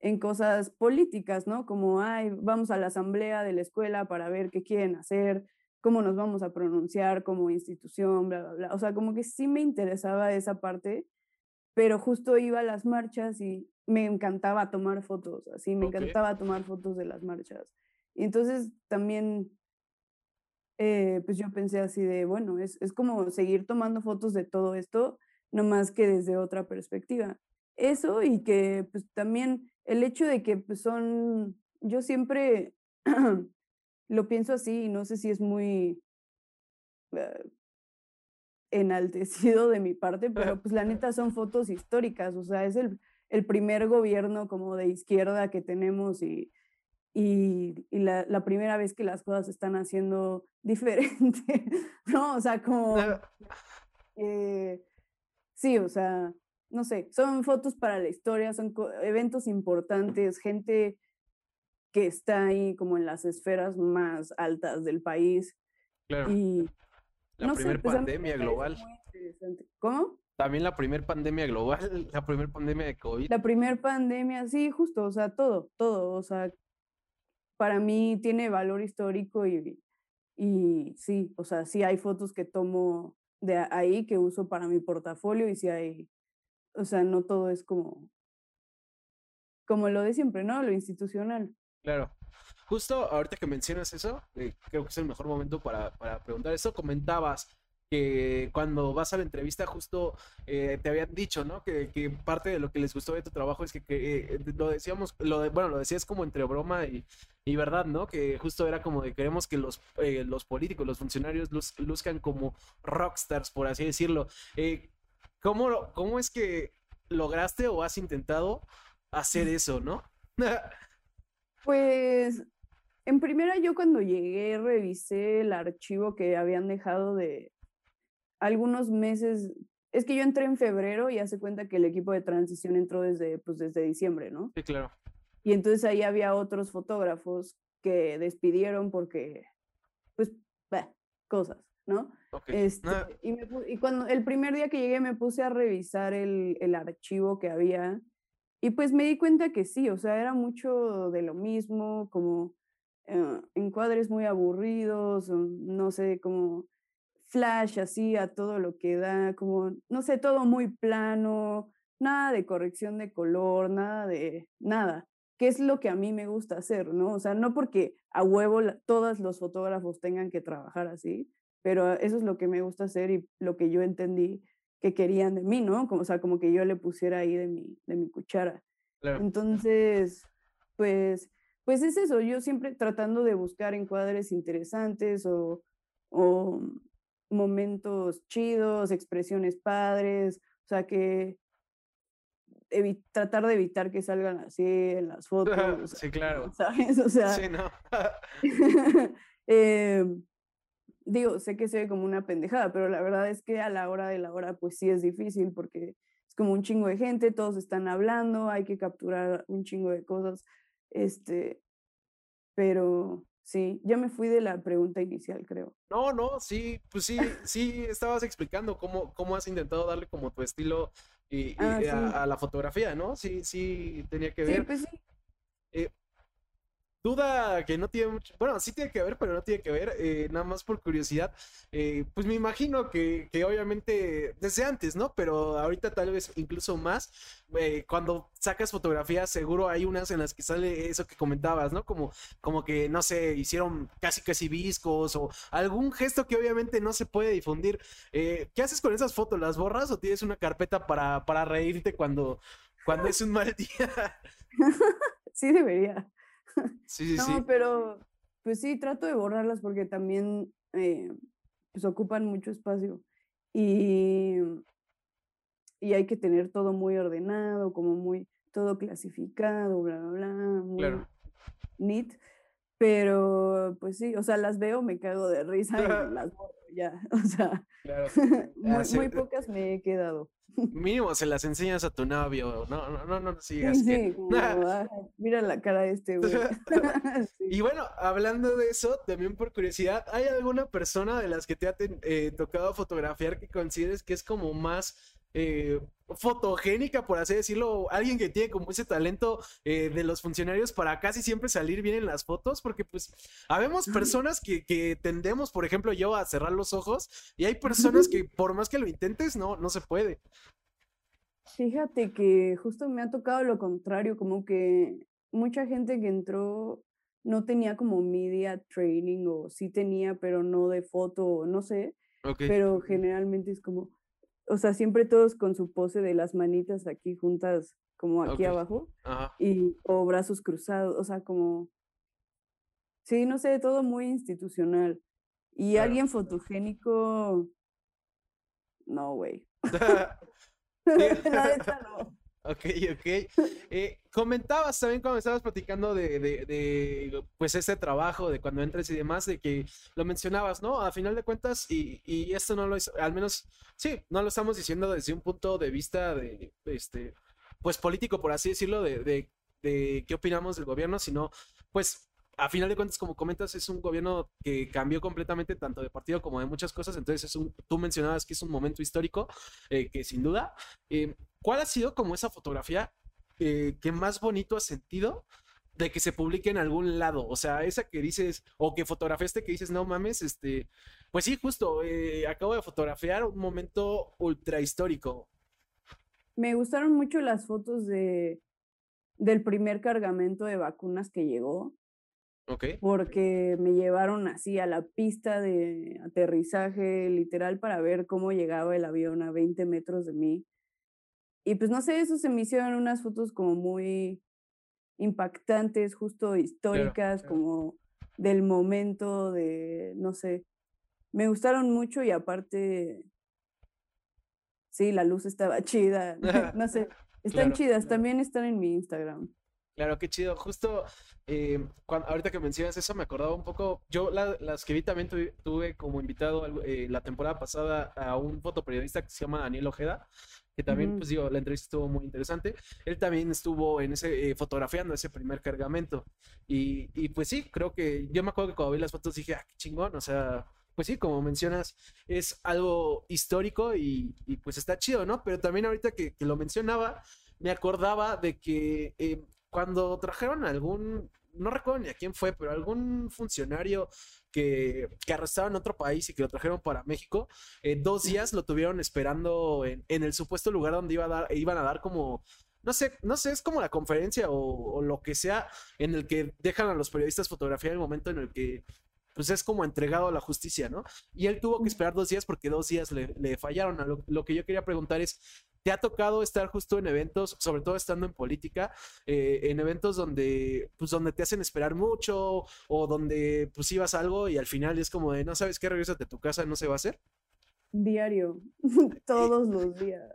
en cosas políticas, ¿no? Como, ay, vamos a la asamblea de la escuela para ver qué quieren hacer, cómo nos vamos a pronunciar como institución, bla, bla, bla. O sea, como que sí me interesaba esa parte, pero justo iba a las marchas y me encantaba tomar fotos, así, me Ok. encantaba tomar fotos de las marchas. Y entonces también eh, pues yo pensé así de, bueno, es, es como seguir tomando fotos de todo esto, nomás que desde otra perspectiva. Eso y que pues también el hecho de que pues son, yo siempre lo pienso así, no sé si es muy eh, enaltecido de mi parte, pero pues la neta son fotos históricas, o sea, es el, el primer gobierno como de izquierda que tenemos y, y, y la, la, primera vez que las cosas están haciendo diferente, ¿no? O sea, como... Eh, sí, o sea, no sé, son fotos para la historia, son eventos importantes, gente que está ahí como en las esferas más altas del país. Claro. Y, la primera pues, pandemia global. ¿Cómo? También la primera pandemia global, la primera pandemia de COVID. La primera pandemia, sí, justo, o sea, todo, todo, o sea, para mí tiene valor histórico y, y sí, o sea, sí hay fotos que tomo de ahí que uso para mi portafolio y sí hay, o sea, no todo es como, como lo de siempre, ¿no? Lo institucional. Claro. Justo ahorita que mencionas eso, eh, creo que es el mejor momento para, para preguntar eso. Comentabas que cuando vas a la entrevista justo eh, te habían dicho, ¿no? Que, que, parte de lo que les gustó de tu trabajo es que, que eh, lo decíamos, lo de, bueno, lo decías como entre broma y, y, verdad, ¿no? Que justo era como de queremos que los, eh, los políticos, los funcionarios luz, luzcan como rockstars, por así decirlo. ¿cómo, ¿Cómo es que lograste o has intentado hacer eso, no? pues en primera yo cuando llegué revisé el archivo que habían dejado de, algunos meses, es que yo entré en febrero y hace cuenta que el equipo de transición entró desde, pues, desde diciembre, ¿no? Sí, claro. Y entonces ahí había otros fotógrafos que despidieron porque, pues, cosas, ¿no? Este, ah. y, y, cuando el primer día que llegué me puse a revisar el, el archivo que había y pues me di cuenta que sí, o sea, era mucho de lo mismo, como eh, encuadres muy aburridos, no sé, como flash así a todo lo que da, como, no sé, todo muy plano, nada de corrección de color, nada de nada, que es lo que a mí me gusta hacer, ¿no? O sea, no porque a huevo todos los fotógrafos tengan que trabajar así, pero eso es lo que me gusta hacer y lo que yo entendí que querían de mí, ¿no? Como, o sea, como que yo le pusiera ahí de mi, de mi cuchara. Entonces, pues, pues es eso, yo siempre tratando de buscar encuadres interesantes o, o momentos chidos, expresiones padres, o sea, que tratar de evitar que salgan así en las fotos. Sí, claro. ¿Sabes? O sea. Sí, no. Em, digo, sé que se ve como una pendejada, pero la verdad es que a la hora de la hora, pues sí es difícil porque es como un chingo de gente, todos están hablando, hay que capturar un chingo de cosas. Este, pero Sí, ya me fui de la pregunta inicial, creo. No, no, sí, pues sí, sí, estabas explicando cómo, cómo has intentado darle como tu estilo y, ah, a, la fotografía, ¿no? Sí, sí, tenía que ver. Sí, pues sí. Eh, duda que no tiene mucho, bueno, sí tiene que ver, pero no tiene que ver, eh, nada más por curiosidad, eh, pues me imagino que, que, obviamente desde antes, ¿no? Pero ahorita tal vez incluso más, eh, cuando sacas fotografías seguro hay unas en las que sale eso que comentabas, ¿no? Como, como que, no sé, hicieron casi casi viscos o algún gesto que obviamente no se puede difundir. ¿Qué haces con esas fotos? ¿Las borras o tienes una carpeta para, para reírte cuando, cuando es un mal día? sí, debería. Sí, sí, no, pero pues sí, trato de borrarlas porque también eh, pues ocupan mucho espacio y, y hay que tener todo muy ordenado, como muy todo clasificado, bla, bla, bla, muy neat. Pero pues sí, o sea, las veo, me cago de risa y las borro ya, o sea, muy, muy pocas me he quedado. Mínimo se las enseñas a tu novio. No, no, no, no sigas. Sí, mira la cara de este güey. Y bueno, hablando de eso, también por curiosidad, ¿hay alguna persona de las que te ha eh, tocado fotografiar que consideres que es como más eh, fotogénica, por así decirlo, alguien que tiene como ese talento eh, de los funcionarios para casi siempre salir bien en las fotos, porque pues habemos personas que, que, tendemos, por ejemplo, yo a cerrar los ojos y hay personas que por más que lo intentes, no, no se puede. Fíjate que justo me ha tocado lo contrario, como que mucha gente que entró no tenía como media training o sí tenía, pero no de foto, no sé. Pero generalmente es como, o sea, siempre todos con su pose de las manitas aquí juntas, como aquí abajo, y o brazos cruzados, o sea, como, Sí, no sé, todo muy institucional. Y Claro. alguien fotogénico, no, güey. La neta no. Ok, ok. Eh, comentabas también cuando estabas platicando de, de, de, pues ese trabajo, de cuando entres y demás, de que lo mencionabas, ¿no? A final de cuentas, y, y esto no lo es, al menos, sí, no lo estamos diciendo desde un punto de vista de, este, pues político, por así decirlo, de, de, de qué opinamos del gobierno, sino, pues, a final de cuentas, como comentas, es un gobierno que cambió completamente tanto de partido como de muchas cosas, entonces es un, tú mencionabas que es un momento histórico, eh, que sin duda, eh, ¿cuál ha sido como esa fotografía eh, que más bonito has sentido de que se publique en algún lado? O sea, esa que dices, o que fotografiaste que dices, no mames, este, pues sí, justo, eh, acabo de fotografiar un momento ultra histórico. Me gustaron mucho las fotos de, del primer cargamento de vacunas que llegó, Ok. porque me llevaron así a la pista de aterrizaje, literal, para ver cómo llegaba el avión a 20 metros de mí. Y pues no sé, eso se me hicieron unas fotos como muy impactantes, justo históricas, claro. como del momento de, no sé, me gustaron mucho y aparte, sí, la luz estaba chida, no sé, están Claro, chidas, también están en mi Instagram. Claro, qué chido. Justo eh, ahorita que mencionas eso, me acordaba un poco. Yo la- las que vi también tuve, tuve como invitado eh, la temporada pasada a un fotoperiodista que se llama Daniel Ojeda, que también, Ujú. pues digo, la entrevista estuvo muy interesante. Él también estuvo en ese, eh, fotografiando ese primer cargamento. Y, y pues sí, creo que yo me acuerdo que cuando vi las fotos dije, ah, qué chingón. O sea, pues sí, como mencionas, es algo histórico y, y, pues está chido, ¿no? Pero también ahorita que, que lo mencionaba, me acordaba de que eh, cuando trajeron algún, no recuerdo ni a quién fue, pero algún funcionario que, que arrestaron en otro país y que lo trajeron para México, eh, dos días lo tuvieron esperando en, en el supuesto lugar donde iba a dar, iban a dar como, no sé, no sé, es como la conferencia o, o lo que sea en el que dejan a los periodistas fotografiar el momento en el que pues es como entregado a la justicia, ¿no? Y él tuvo que esperar dos días porque dos días le, le fallaron. Lo, lo que yo quería preguntar es, ¿te ha tocado estar justo en eventos, sobre todo estando en política, eh, en eventos donde, pues, donde te hacen esperar mucho o donde, pues, ibas algo y al final es como de, no sabes qué, regresate a tu casa, no se va a hacer? Diario, todos los días.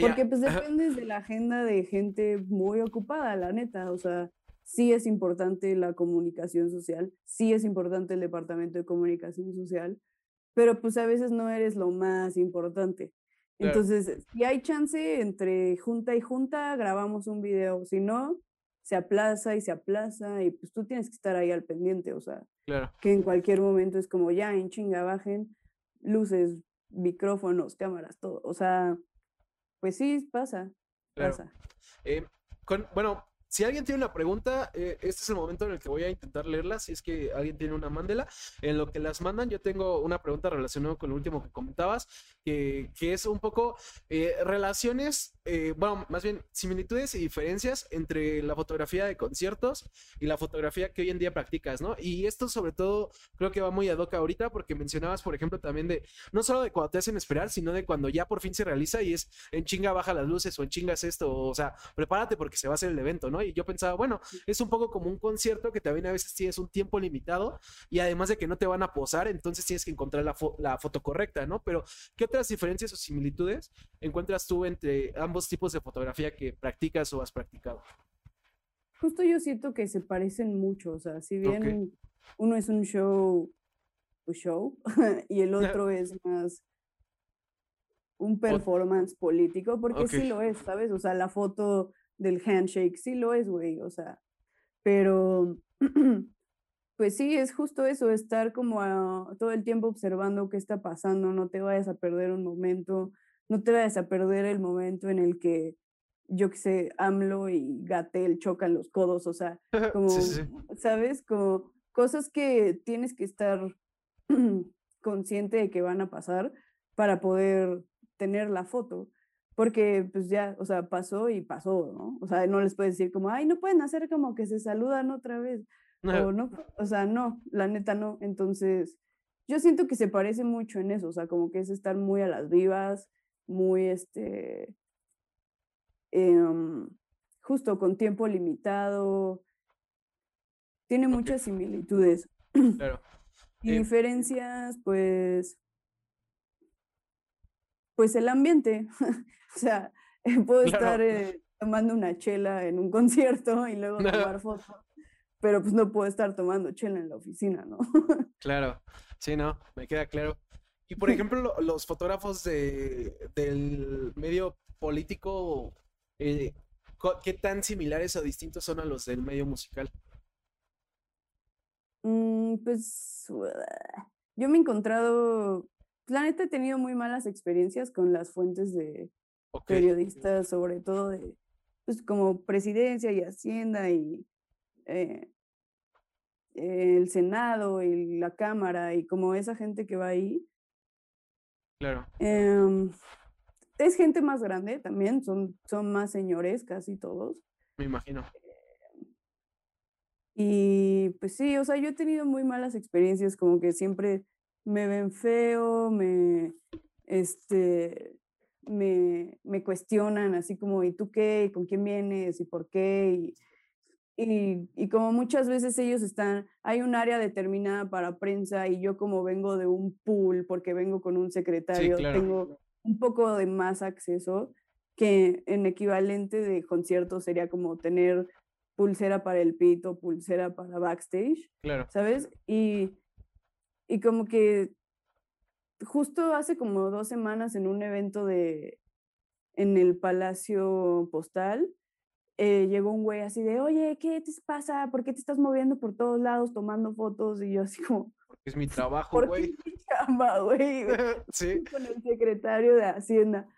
Porque pues dependes de la agenda de gente muy ocupada, la neta. O sea, sí es importante la comunicación social, sí es importante el departamento de comunicación social, pero pues a veces no eres lo más importante. claro, Entonces, si hay chance entre junta y junta, grabamos un video. Si no, se aplaza y se aplaza y pues tú tienes que estar ahí al pendiente. O sea, claro, que en cualquier momento es como ya en chinga bajen luces, micrófonos, cámaras, todo. O sea, pues sí, pasa, claro. pasa. Eh, con- bueno, si alguien tiene una pregunta, eh, este es el momento en el que voy a intentar leerla. Si es que alguien tiene una, mándela. En lo que las mandan, yo tengo una pregunta relacionada con lo último que comentabas, que, es un poco eh, relaciones, eh, bueno, más bien similitudes y diferencias entre la fotografía de conciertos y la fotografía que hoy en día practicas, ¿no? Y esto sobre todo creo que va muy ad hoc ahorita porque mencionabas, por ejemplo, también de, no solo de cuando te hacen esperar, sino de cuando ya por fin se realiza y es en chinga baja las luces o en chingas esto, o sea, prepárate porque se va a hacer el evento, ¿no? Y yo pensaba, bueno, es un poco como un concierto que también a veces tienes un tiempo limitado y además de que no te van a posar, entonces tienes que encontrar la, fo- la foto correcta, ¿no? Pero, ¿qué otras diferencias o similitudes encuentras tú entre ambos tipos de fotografía que practicas o has practicado? Justo yo siento que se parecen mucho, o sea, si bien uno es un show, un show, y el otro es más un performance político, porque sí lo es, ¿sabes? O sea, la foto del handshake sí lo es, güey, o sea, pero pues sí, es justo eso, estar como a- todo el tiempo observando qué está pasando, no te vayas a perder un momento, no te vayas a perder el momento en el que, yo qué sé, AMLO y Gatel chocan los codos, o sea, como, Sí, sí, sí. ¿sabes? Como cosas que tienes que estar consciente de que van a pasar para poder tener la foto. Porque pues ya, o sea, pasó y pasó, ¿no? O sea, no les puedes decir como, ay, no pueden hacer como que se saludan otra vez. O no, o sea, no, la neta no. Entonces, yo siento que se parece mucho en eso, o sea, como que es estar muy a las vivas, muy, este, em, justo con tiempo limitado. tiene muchas similitudes. Claro. Y Eh, diferencias, pues, pues el ambiente. O sea, puedo estar Claro. eh, tomando una chela en un concierto y luego tomar fotos, pero pues no puedo estar tomando chela en la oficina, ¿no? Claro, sí, no, me queda claro. Y por ejemplo, lo- los fotógrafos de, del medio político, eh, ¿qué tan similares o distintos son a los del medio musical? Mm, pues yo me he encontrado, la neta he tenido muy malas experiencias con las fuentes de periodistas, sobre todo de, pues como presidencia y hacienda y eh, el Senado y la Cámara y como esa gente que va ahí. claro, em, es gente más grande también, son, son más señores casi todos. me imagino. Y pues sí, o sea, yo he tenido muy malas experiencias, como que siempre me ven feo, me, este, me, me cuestionan así como, ¿y tú qué? ¿Y con quién vienes? ¿Y por qué? Y, y, y como muchas veces ellos están, hay un área determinada para prensa y yo como vengo de un pool, porque vengo con un secretario, claro. tengo un poco de más acceso que en equivalente de concierto sería como tener pulsera para el pito, pulsera para backstage, Claro, ¿sabes? Y, y como que justo hace como dos semanas en un evento de, en el Palacio Postal, eh, llegó un güey así de, oye, ¿qué te pasa? ¿Por qué te estás moviendo por todos lados tomando fotos? Y yo así como, porque es mi trabajo, ¿por qué güey. chamba, güey? Sí, con el secretario de Hacienda.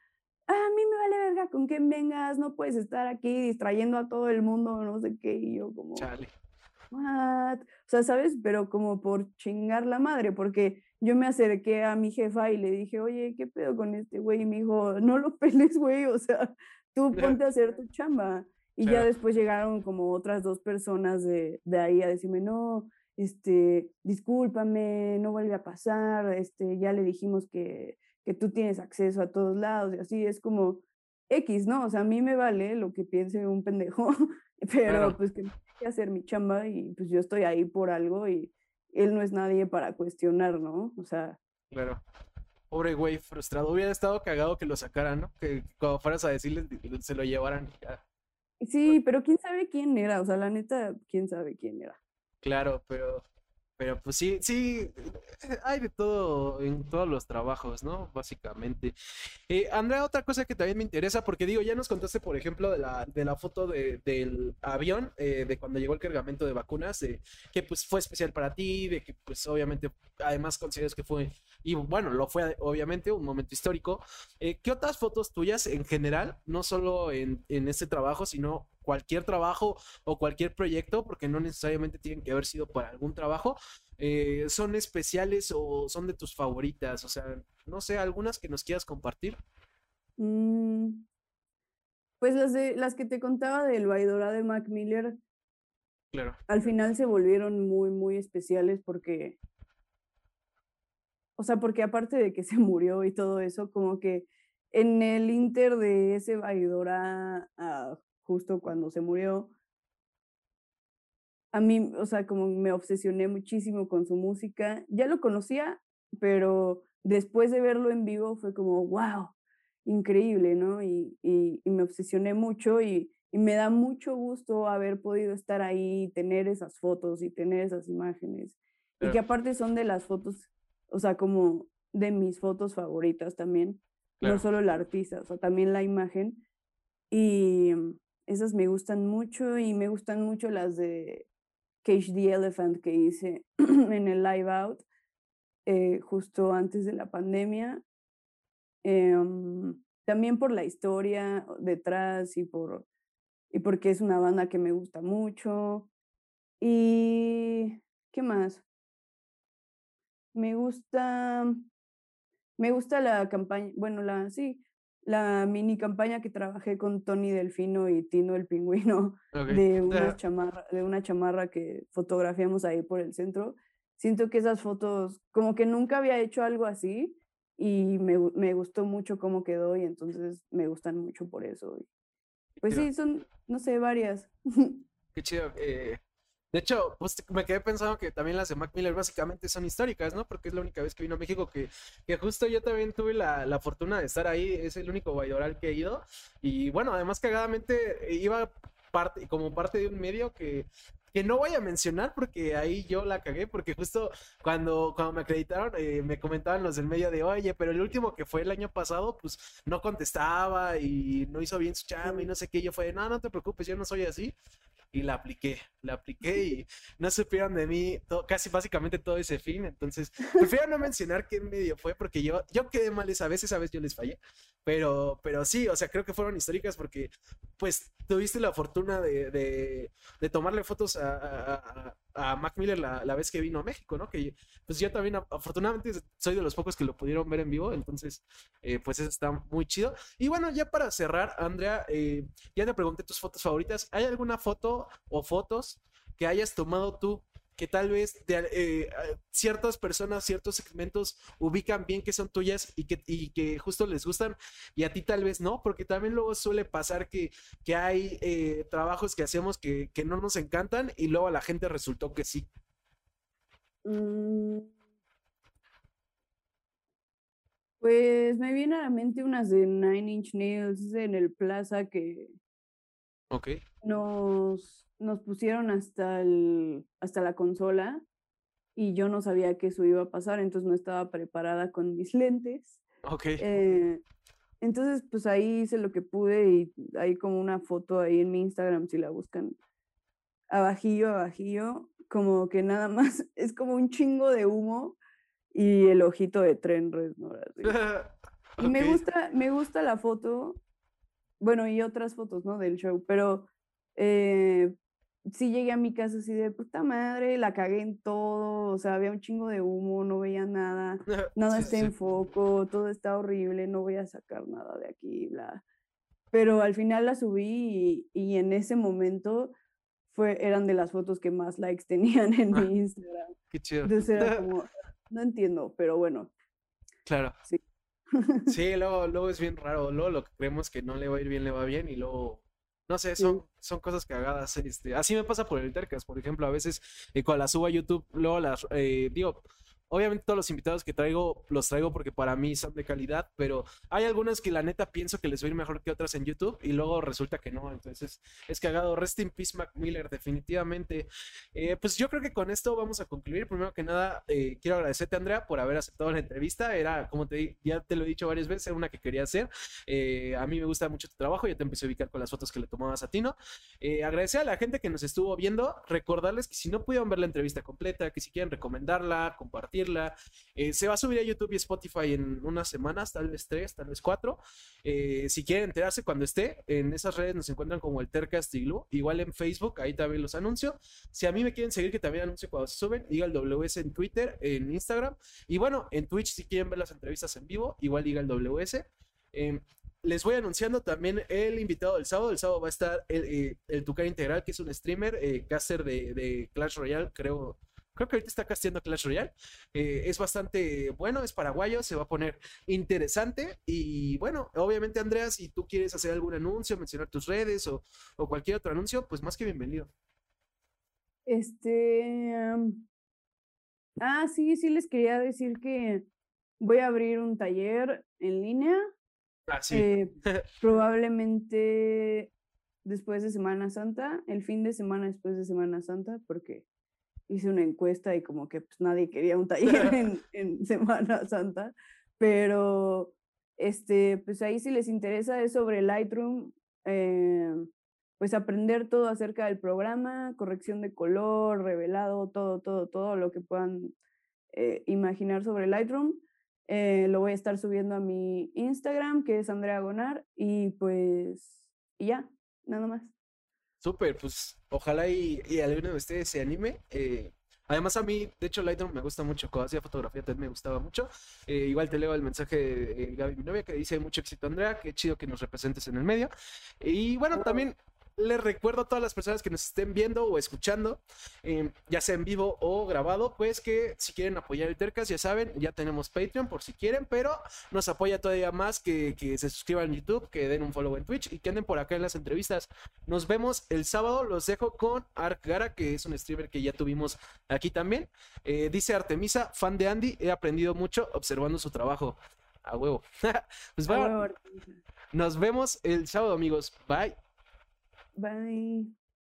"Ah, a mí me vale verga con quién vengas, no puedes estar aquí distrayendo a todo el mundo, no sé qué, y yo como, chale. What? O sea, ¿sabes? Pero como por chingar la madre, porque yo me acerqué a mi jefa y le dije, oye, ¿qué pedo con este güey? Y me dijo, no lo peles, güey, o sea, tú ponte a hacer tu chamba. Y ya después llegaron como otras dos personas de, de ahí a decirme, no, este, discúlpame, no vuelve a pasar, este, ya le dijimos que, que tú tienes acceso a todos lados y así es como X, ¿no? O sea, a mí me vale lo que piense un pendejo, pero Claro. pues que que hacer mi chamba y pues yo estoy ahí por algo y él no es nadie para cuestionar, ¿no? O sea, Claro. Pobre güey, frustrado. Hubiera estado cagado que lo sacaran, ¿no? Que cuando fueras a decirle se lo llevaran. ya. sí, pero quién sabe quién era, o sea, la neta, quién sabe quién era. Claro, pero, pero pues sí, sí, eh, hay de todo en todos los trabajos, ¿no? Básicamente. Eh, Andrea, otra cosa que también me interesa, porque digo, ya nos contaste, por ejemplo, de la, de la foto de- del avión, eh, de cuando llegó el cargamento de vacunas, de que pues fue especial para ti, de que pues obviamente, además consideras que fue, y bueno, lo fue obviamente, un momento histórico. Eh, ¿qué otras fotos tuyas en general, no solo en, en este trabajo, sino cualquier trabajo o cualquier proyecto, porque no necesariamente tienen que haber sido para algún trabajo, eh, son especiales o son de tus favoritas? O sea, no sé, algunas que nos quieras compartir. Mm, Pues las de las que te contaba del Vaidora de Mac Miller, Claro, al final se volvieron muy, muy especiales porque, o sea, porque aparte de que se murió y todo eso, como que en el inter de ese Vaidora, a justo cuando se murió, a mí, o sea, como me obsesioné muchísimo con su música. Ya lo conocía, pero después de verlo en vivo fue como, wow, increíble, ¿no? Y, y, y me obsesioné mucho y, y me da mucho gusto haber podido estar ahí, tener esas fotos y tener esas imágenes. Y que aparte son de las fotos, o sea, como de mis fotos favoritas también. Claro. No solo el artista, o sea, también la imagen. Y mm, esas me gustan mucho y me gustan mucho las de Cage the Elephant que hice en el Live Out eh, justo antes de la pandemia. Em, también por la historia detrás y por y porque es una banda que me gusta mucho. Y ¿qué más? Me gusta me gusta la campaña, bueno, la sí, la mini campaña que trabajé con Tony Delfino y Tino el Pingüino de una chamarra, de una chamarra que fotografiamos ahí por el centro. Siento que esas fotos, como que nunca había hecho algo así y me, me gustó mucho cómo quedó y entonces me gustan mucho por eso. Pues sí, son, no sé, varias. qué chido. eh, De hecho, pues me quedé pensando que también las de Mac Miller básicamente son históricas, ¿no? Porque es la única vez que vino a México que, que justo yo también tuve la, la fortuna de estar ahí. Es el único bailoral que he ido. Y bueno, además cagadamente iba parte, como parte de un medio que que no voy a mencionar porque ahí yo la cagué, porque justo cuando, cuando me acreditaron eh, me comentaban los del medio de, oye, pero el último que fue el año pasado, pues no contestaba y no hizo bien su chamba y no sé qué, yo fue, no, no te preocupes, yo no soy así y la apliqué, la apliqué y no supieron de mí casi básicamente todo ese fin, entonces prefiero no mencionar qué medio fue porque yo, yo quedé mal esa vez, esa vez yo les fallé, pero, pero sí, o sea, creo que fueron históricas porque pues tuviste la fortuna de, de, tomarle fotos a, a, Mac Miller la, la, vez que vino a México, ¿no? Que pues yo también afortunadamente soy de los pocos que lo pudieron ver en vivo, entonces eh, pues eso está muy chido. Y bueno, ya para cerrar, Andrea, eh, ya te pregunté tus fotos favoritas, ¿hay alguna foto o fotos que hayas tomado tú que tal vez eh, ciertas personas, ciertos segmentos ubican bien que son tuyas y que, y que justo les gustan y a ti tal vez no, porque también luego suele pasar que, que hay eh, trabajos que hacemos que, que, no nos encantan y luego a la gente resultó que sí. Mm. Pues me viene a la mente unas de Nine Inch Nails en el Plaza que nos nos pusieron hasta, el, hasta la consola y yo no sabía que eso iba a pasar, entonces no estaba preparada con mis lentes. Ok. Eh, entonces, pues ahí hice lo que pude y hay como una foto ahí en mi Instagram, si la buscan, abajillo, abajillo, como que nada más es como un chingo de humo y el ojito de tren, ¿no? Y me gusta, me gusta la foto, bueno, y otras fotos, ¿no? Del show, pero eh, sí llegué a mi casa así de puta madre, la cagué en todo, o sea, había un chingo de humo, no veía nada, nada está en foco, todo está horrible, no voy a sacar nada de aquí, bla. Pero al final la subí y, en ese momento fue, eran de las fotos que más likes tenían en mi Instagram. Qué chido. Entonces era como, no entiendo, pero bueno. Claro. Sí. sí, luego, luego es bien raro, luego lo que creemos que no le va a ir bien, le va bien y luego no sé, son, son cosas cagadas. Este, así me pasa por el Tercas, por ejemplo, a veces eh, cuando las subo a YouTube, luego las, eh, digo, Obviamente todos los invitados que traigo los traigo porque para mí son de calidad, pero hay algunas que la neta pienso que les va a ir mejor que otras en YouTube y luego resulta que no. Entonces es cagado. Rest in peace, Mac Miller, definitivamente. Eh, pues yo creo que con esto vamos a concluir. Primero que nada, eh, quiero agradecerte, Andrea, por haber aceptado la entrevista. Era, como te ya te lo he dicho varias veces, era una que quería hacer. Eh, a mí me gusta mucho tu trabajo. Ya te empecé a ubicar con las fotos que le tomabas a ti, ¿no? agradecer a la gente que nos estuvo viendo. Recordarles que si no pudieron ver la entrevista completa, que si quieren recomendarla, compartir eh, se va a subir a YouTube y Spotify en unas semanas, tal vez tres, tal vez cuatro. Eh, si quieren enterarse cuando esté, en esas redes nos encuentran como el Tercast Igual en Facebook, ahí también los anuncio. Si a mí me quieren seguir, que también anuncio cuando se suben, diga el WS en Twitter, en Instagram. Y bueno, en Twitch, si quieren ver las entrevistas en vivo, igual diga el WS. Em, les voy anunciando también el invitado del sábado. El sábado va a estar el, eh, el Tucar Integral, que es un streamer, de, de Clash Royale, creo Creo que ahorita está casteando Clash Royale. Eh, es bastante bueno, es paraguayo, se va a poner interesante. Y bueno, obviamente, Andrea, si tú quieres hacer algún anuncio, mencionar tus redes o, cualquier otro anuncio, pues más que bienvenido. Este. ah, sí, sí, les quería decir que voy a abrir un taller en línea. Ah, sí. Eh, probablemente después de Semana Santa, el fin de semana después de Semana Santa, porque hice una encuesta y como que pues, nadie quería un taller en, en, Semana Santa, pero este, pues ahí si les interesa es sobre Lightroom, eh, pues aprender todo acerca del programa, corrección de color, revelado, todo, todo, todo lo que puedan eh, imaginar sobre Lightroom. Eh, lo voy a estar subiendo a mi Instagram, que es Andrea Gonar, y pues, y ya, nada más. Súper, pues ojalá y, y, alguno de ustedes se anime. Eh, además a mí, de hecho Lightroom me gusta mucho, cuando hacía fotografía también me gustaba mucho. Eh, igual te leo el mensaje de Gaby, mi novia, que dice mucho éxito Andrea, qué chido que nos representes en el medio. Y bueno, también les recuerdo a todas las personas que nos estén viendo o escuchando, em, ya sea en vivo o grabado, pues que si quieren apoyar el Tercas, ya saben, ya tenemos Patreon por si quieren, pero nos apoya todavía más que, que se suscriban en YouTube, que den un follow en Twitch y que anden por acá en las entrevistas. Nos vemos el sábado, los dejo con Ark Gara, que es un streamer que ya tuvimos aquí también. Eh, dice Artemisa, fan de Andy, he aprendido mucho observando su trabajo. A huevo. pues nos vemos el sábado, amigos. Bye. Bye.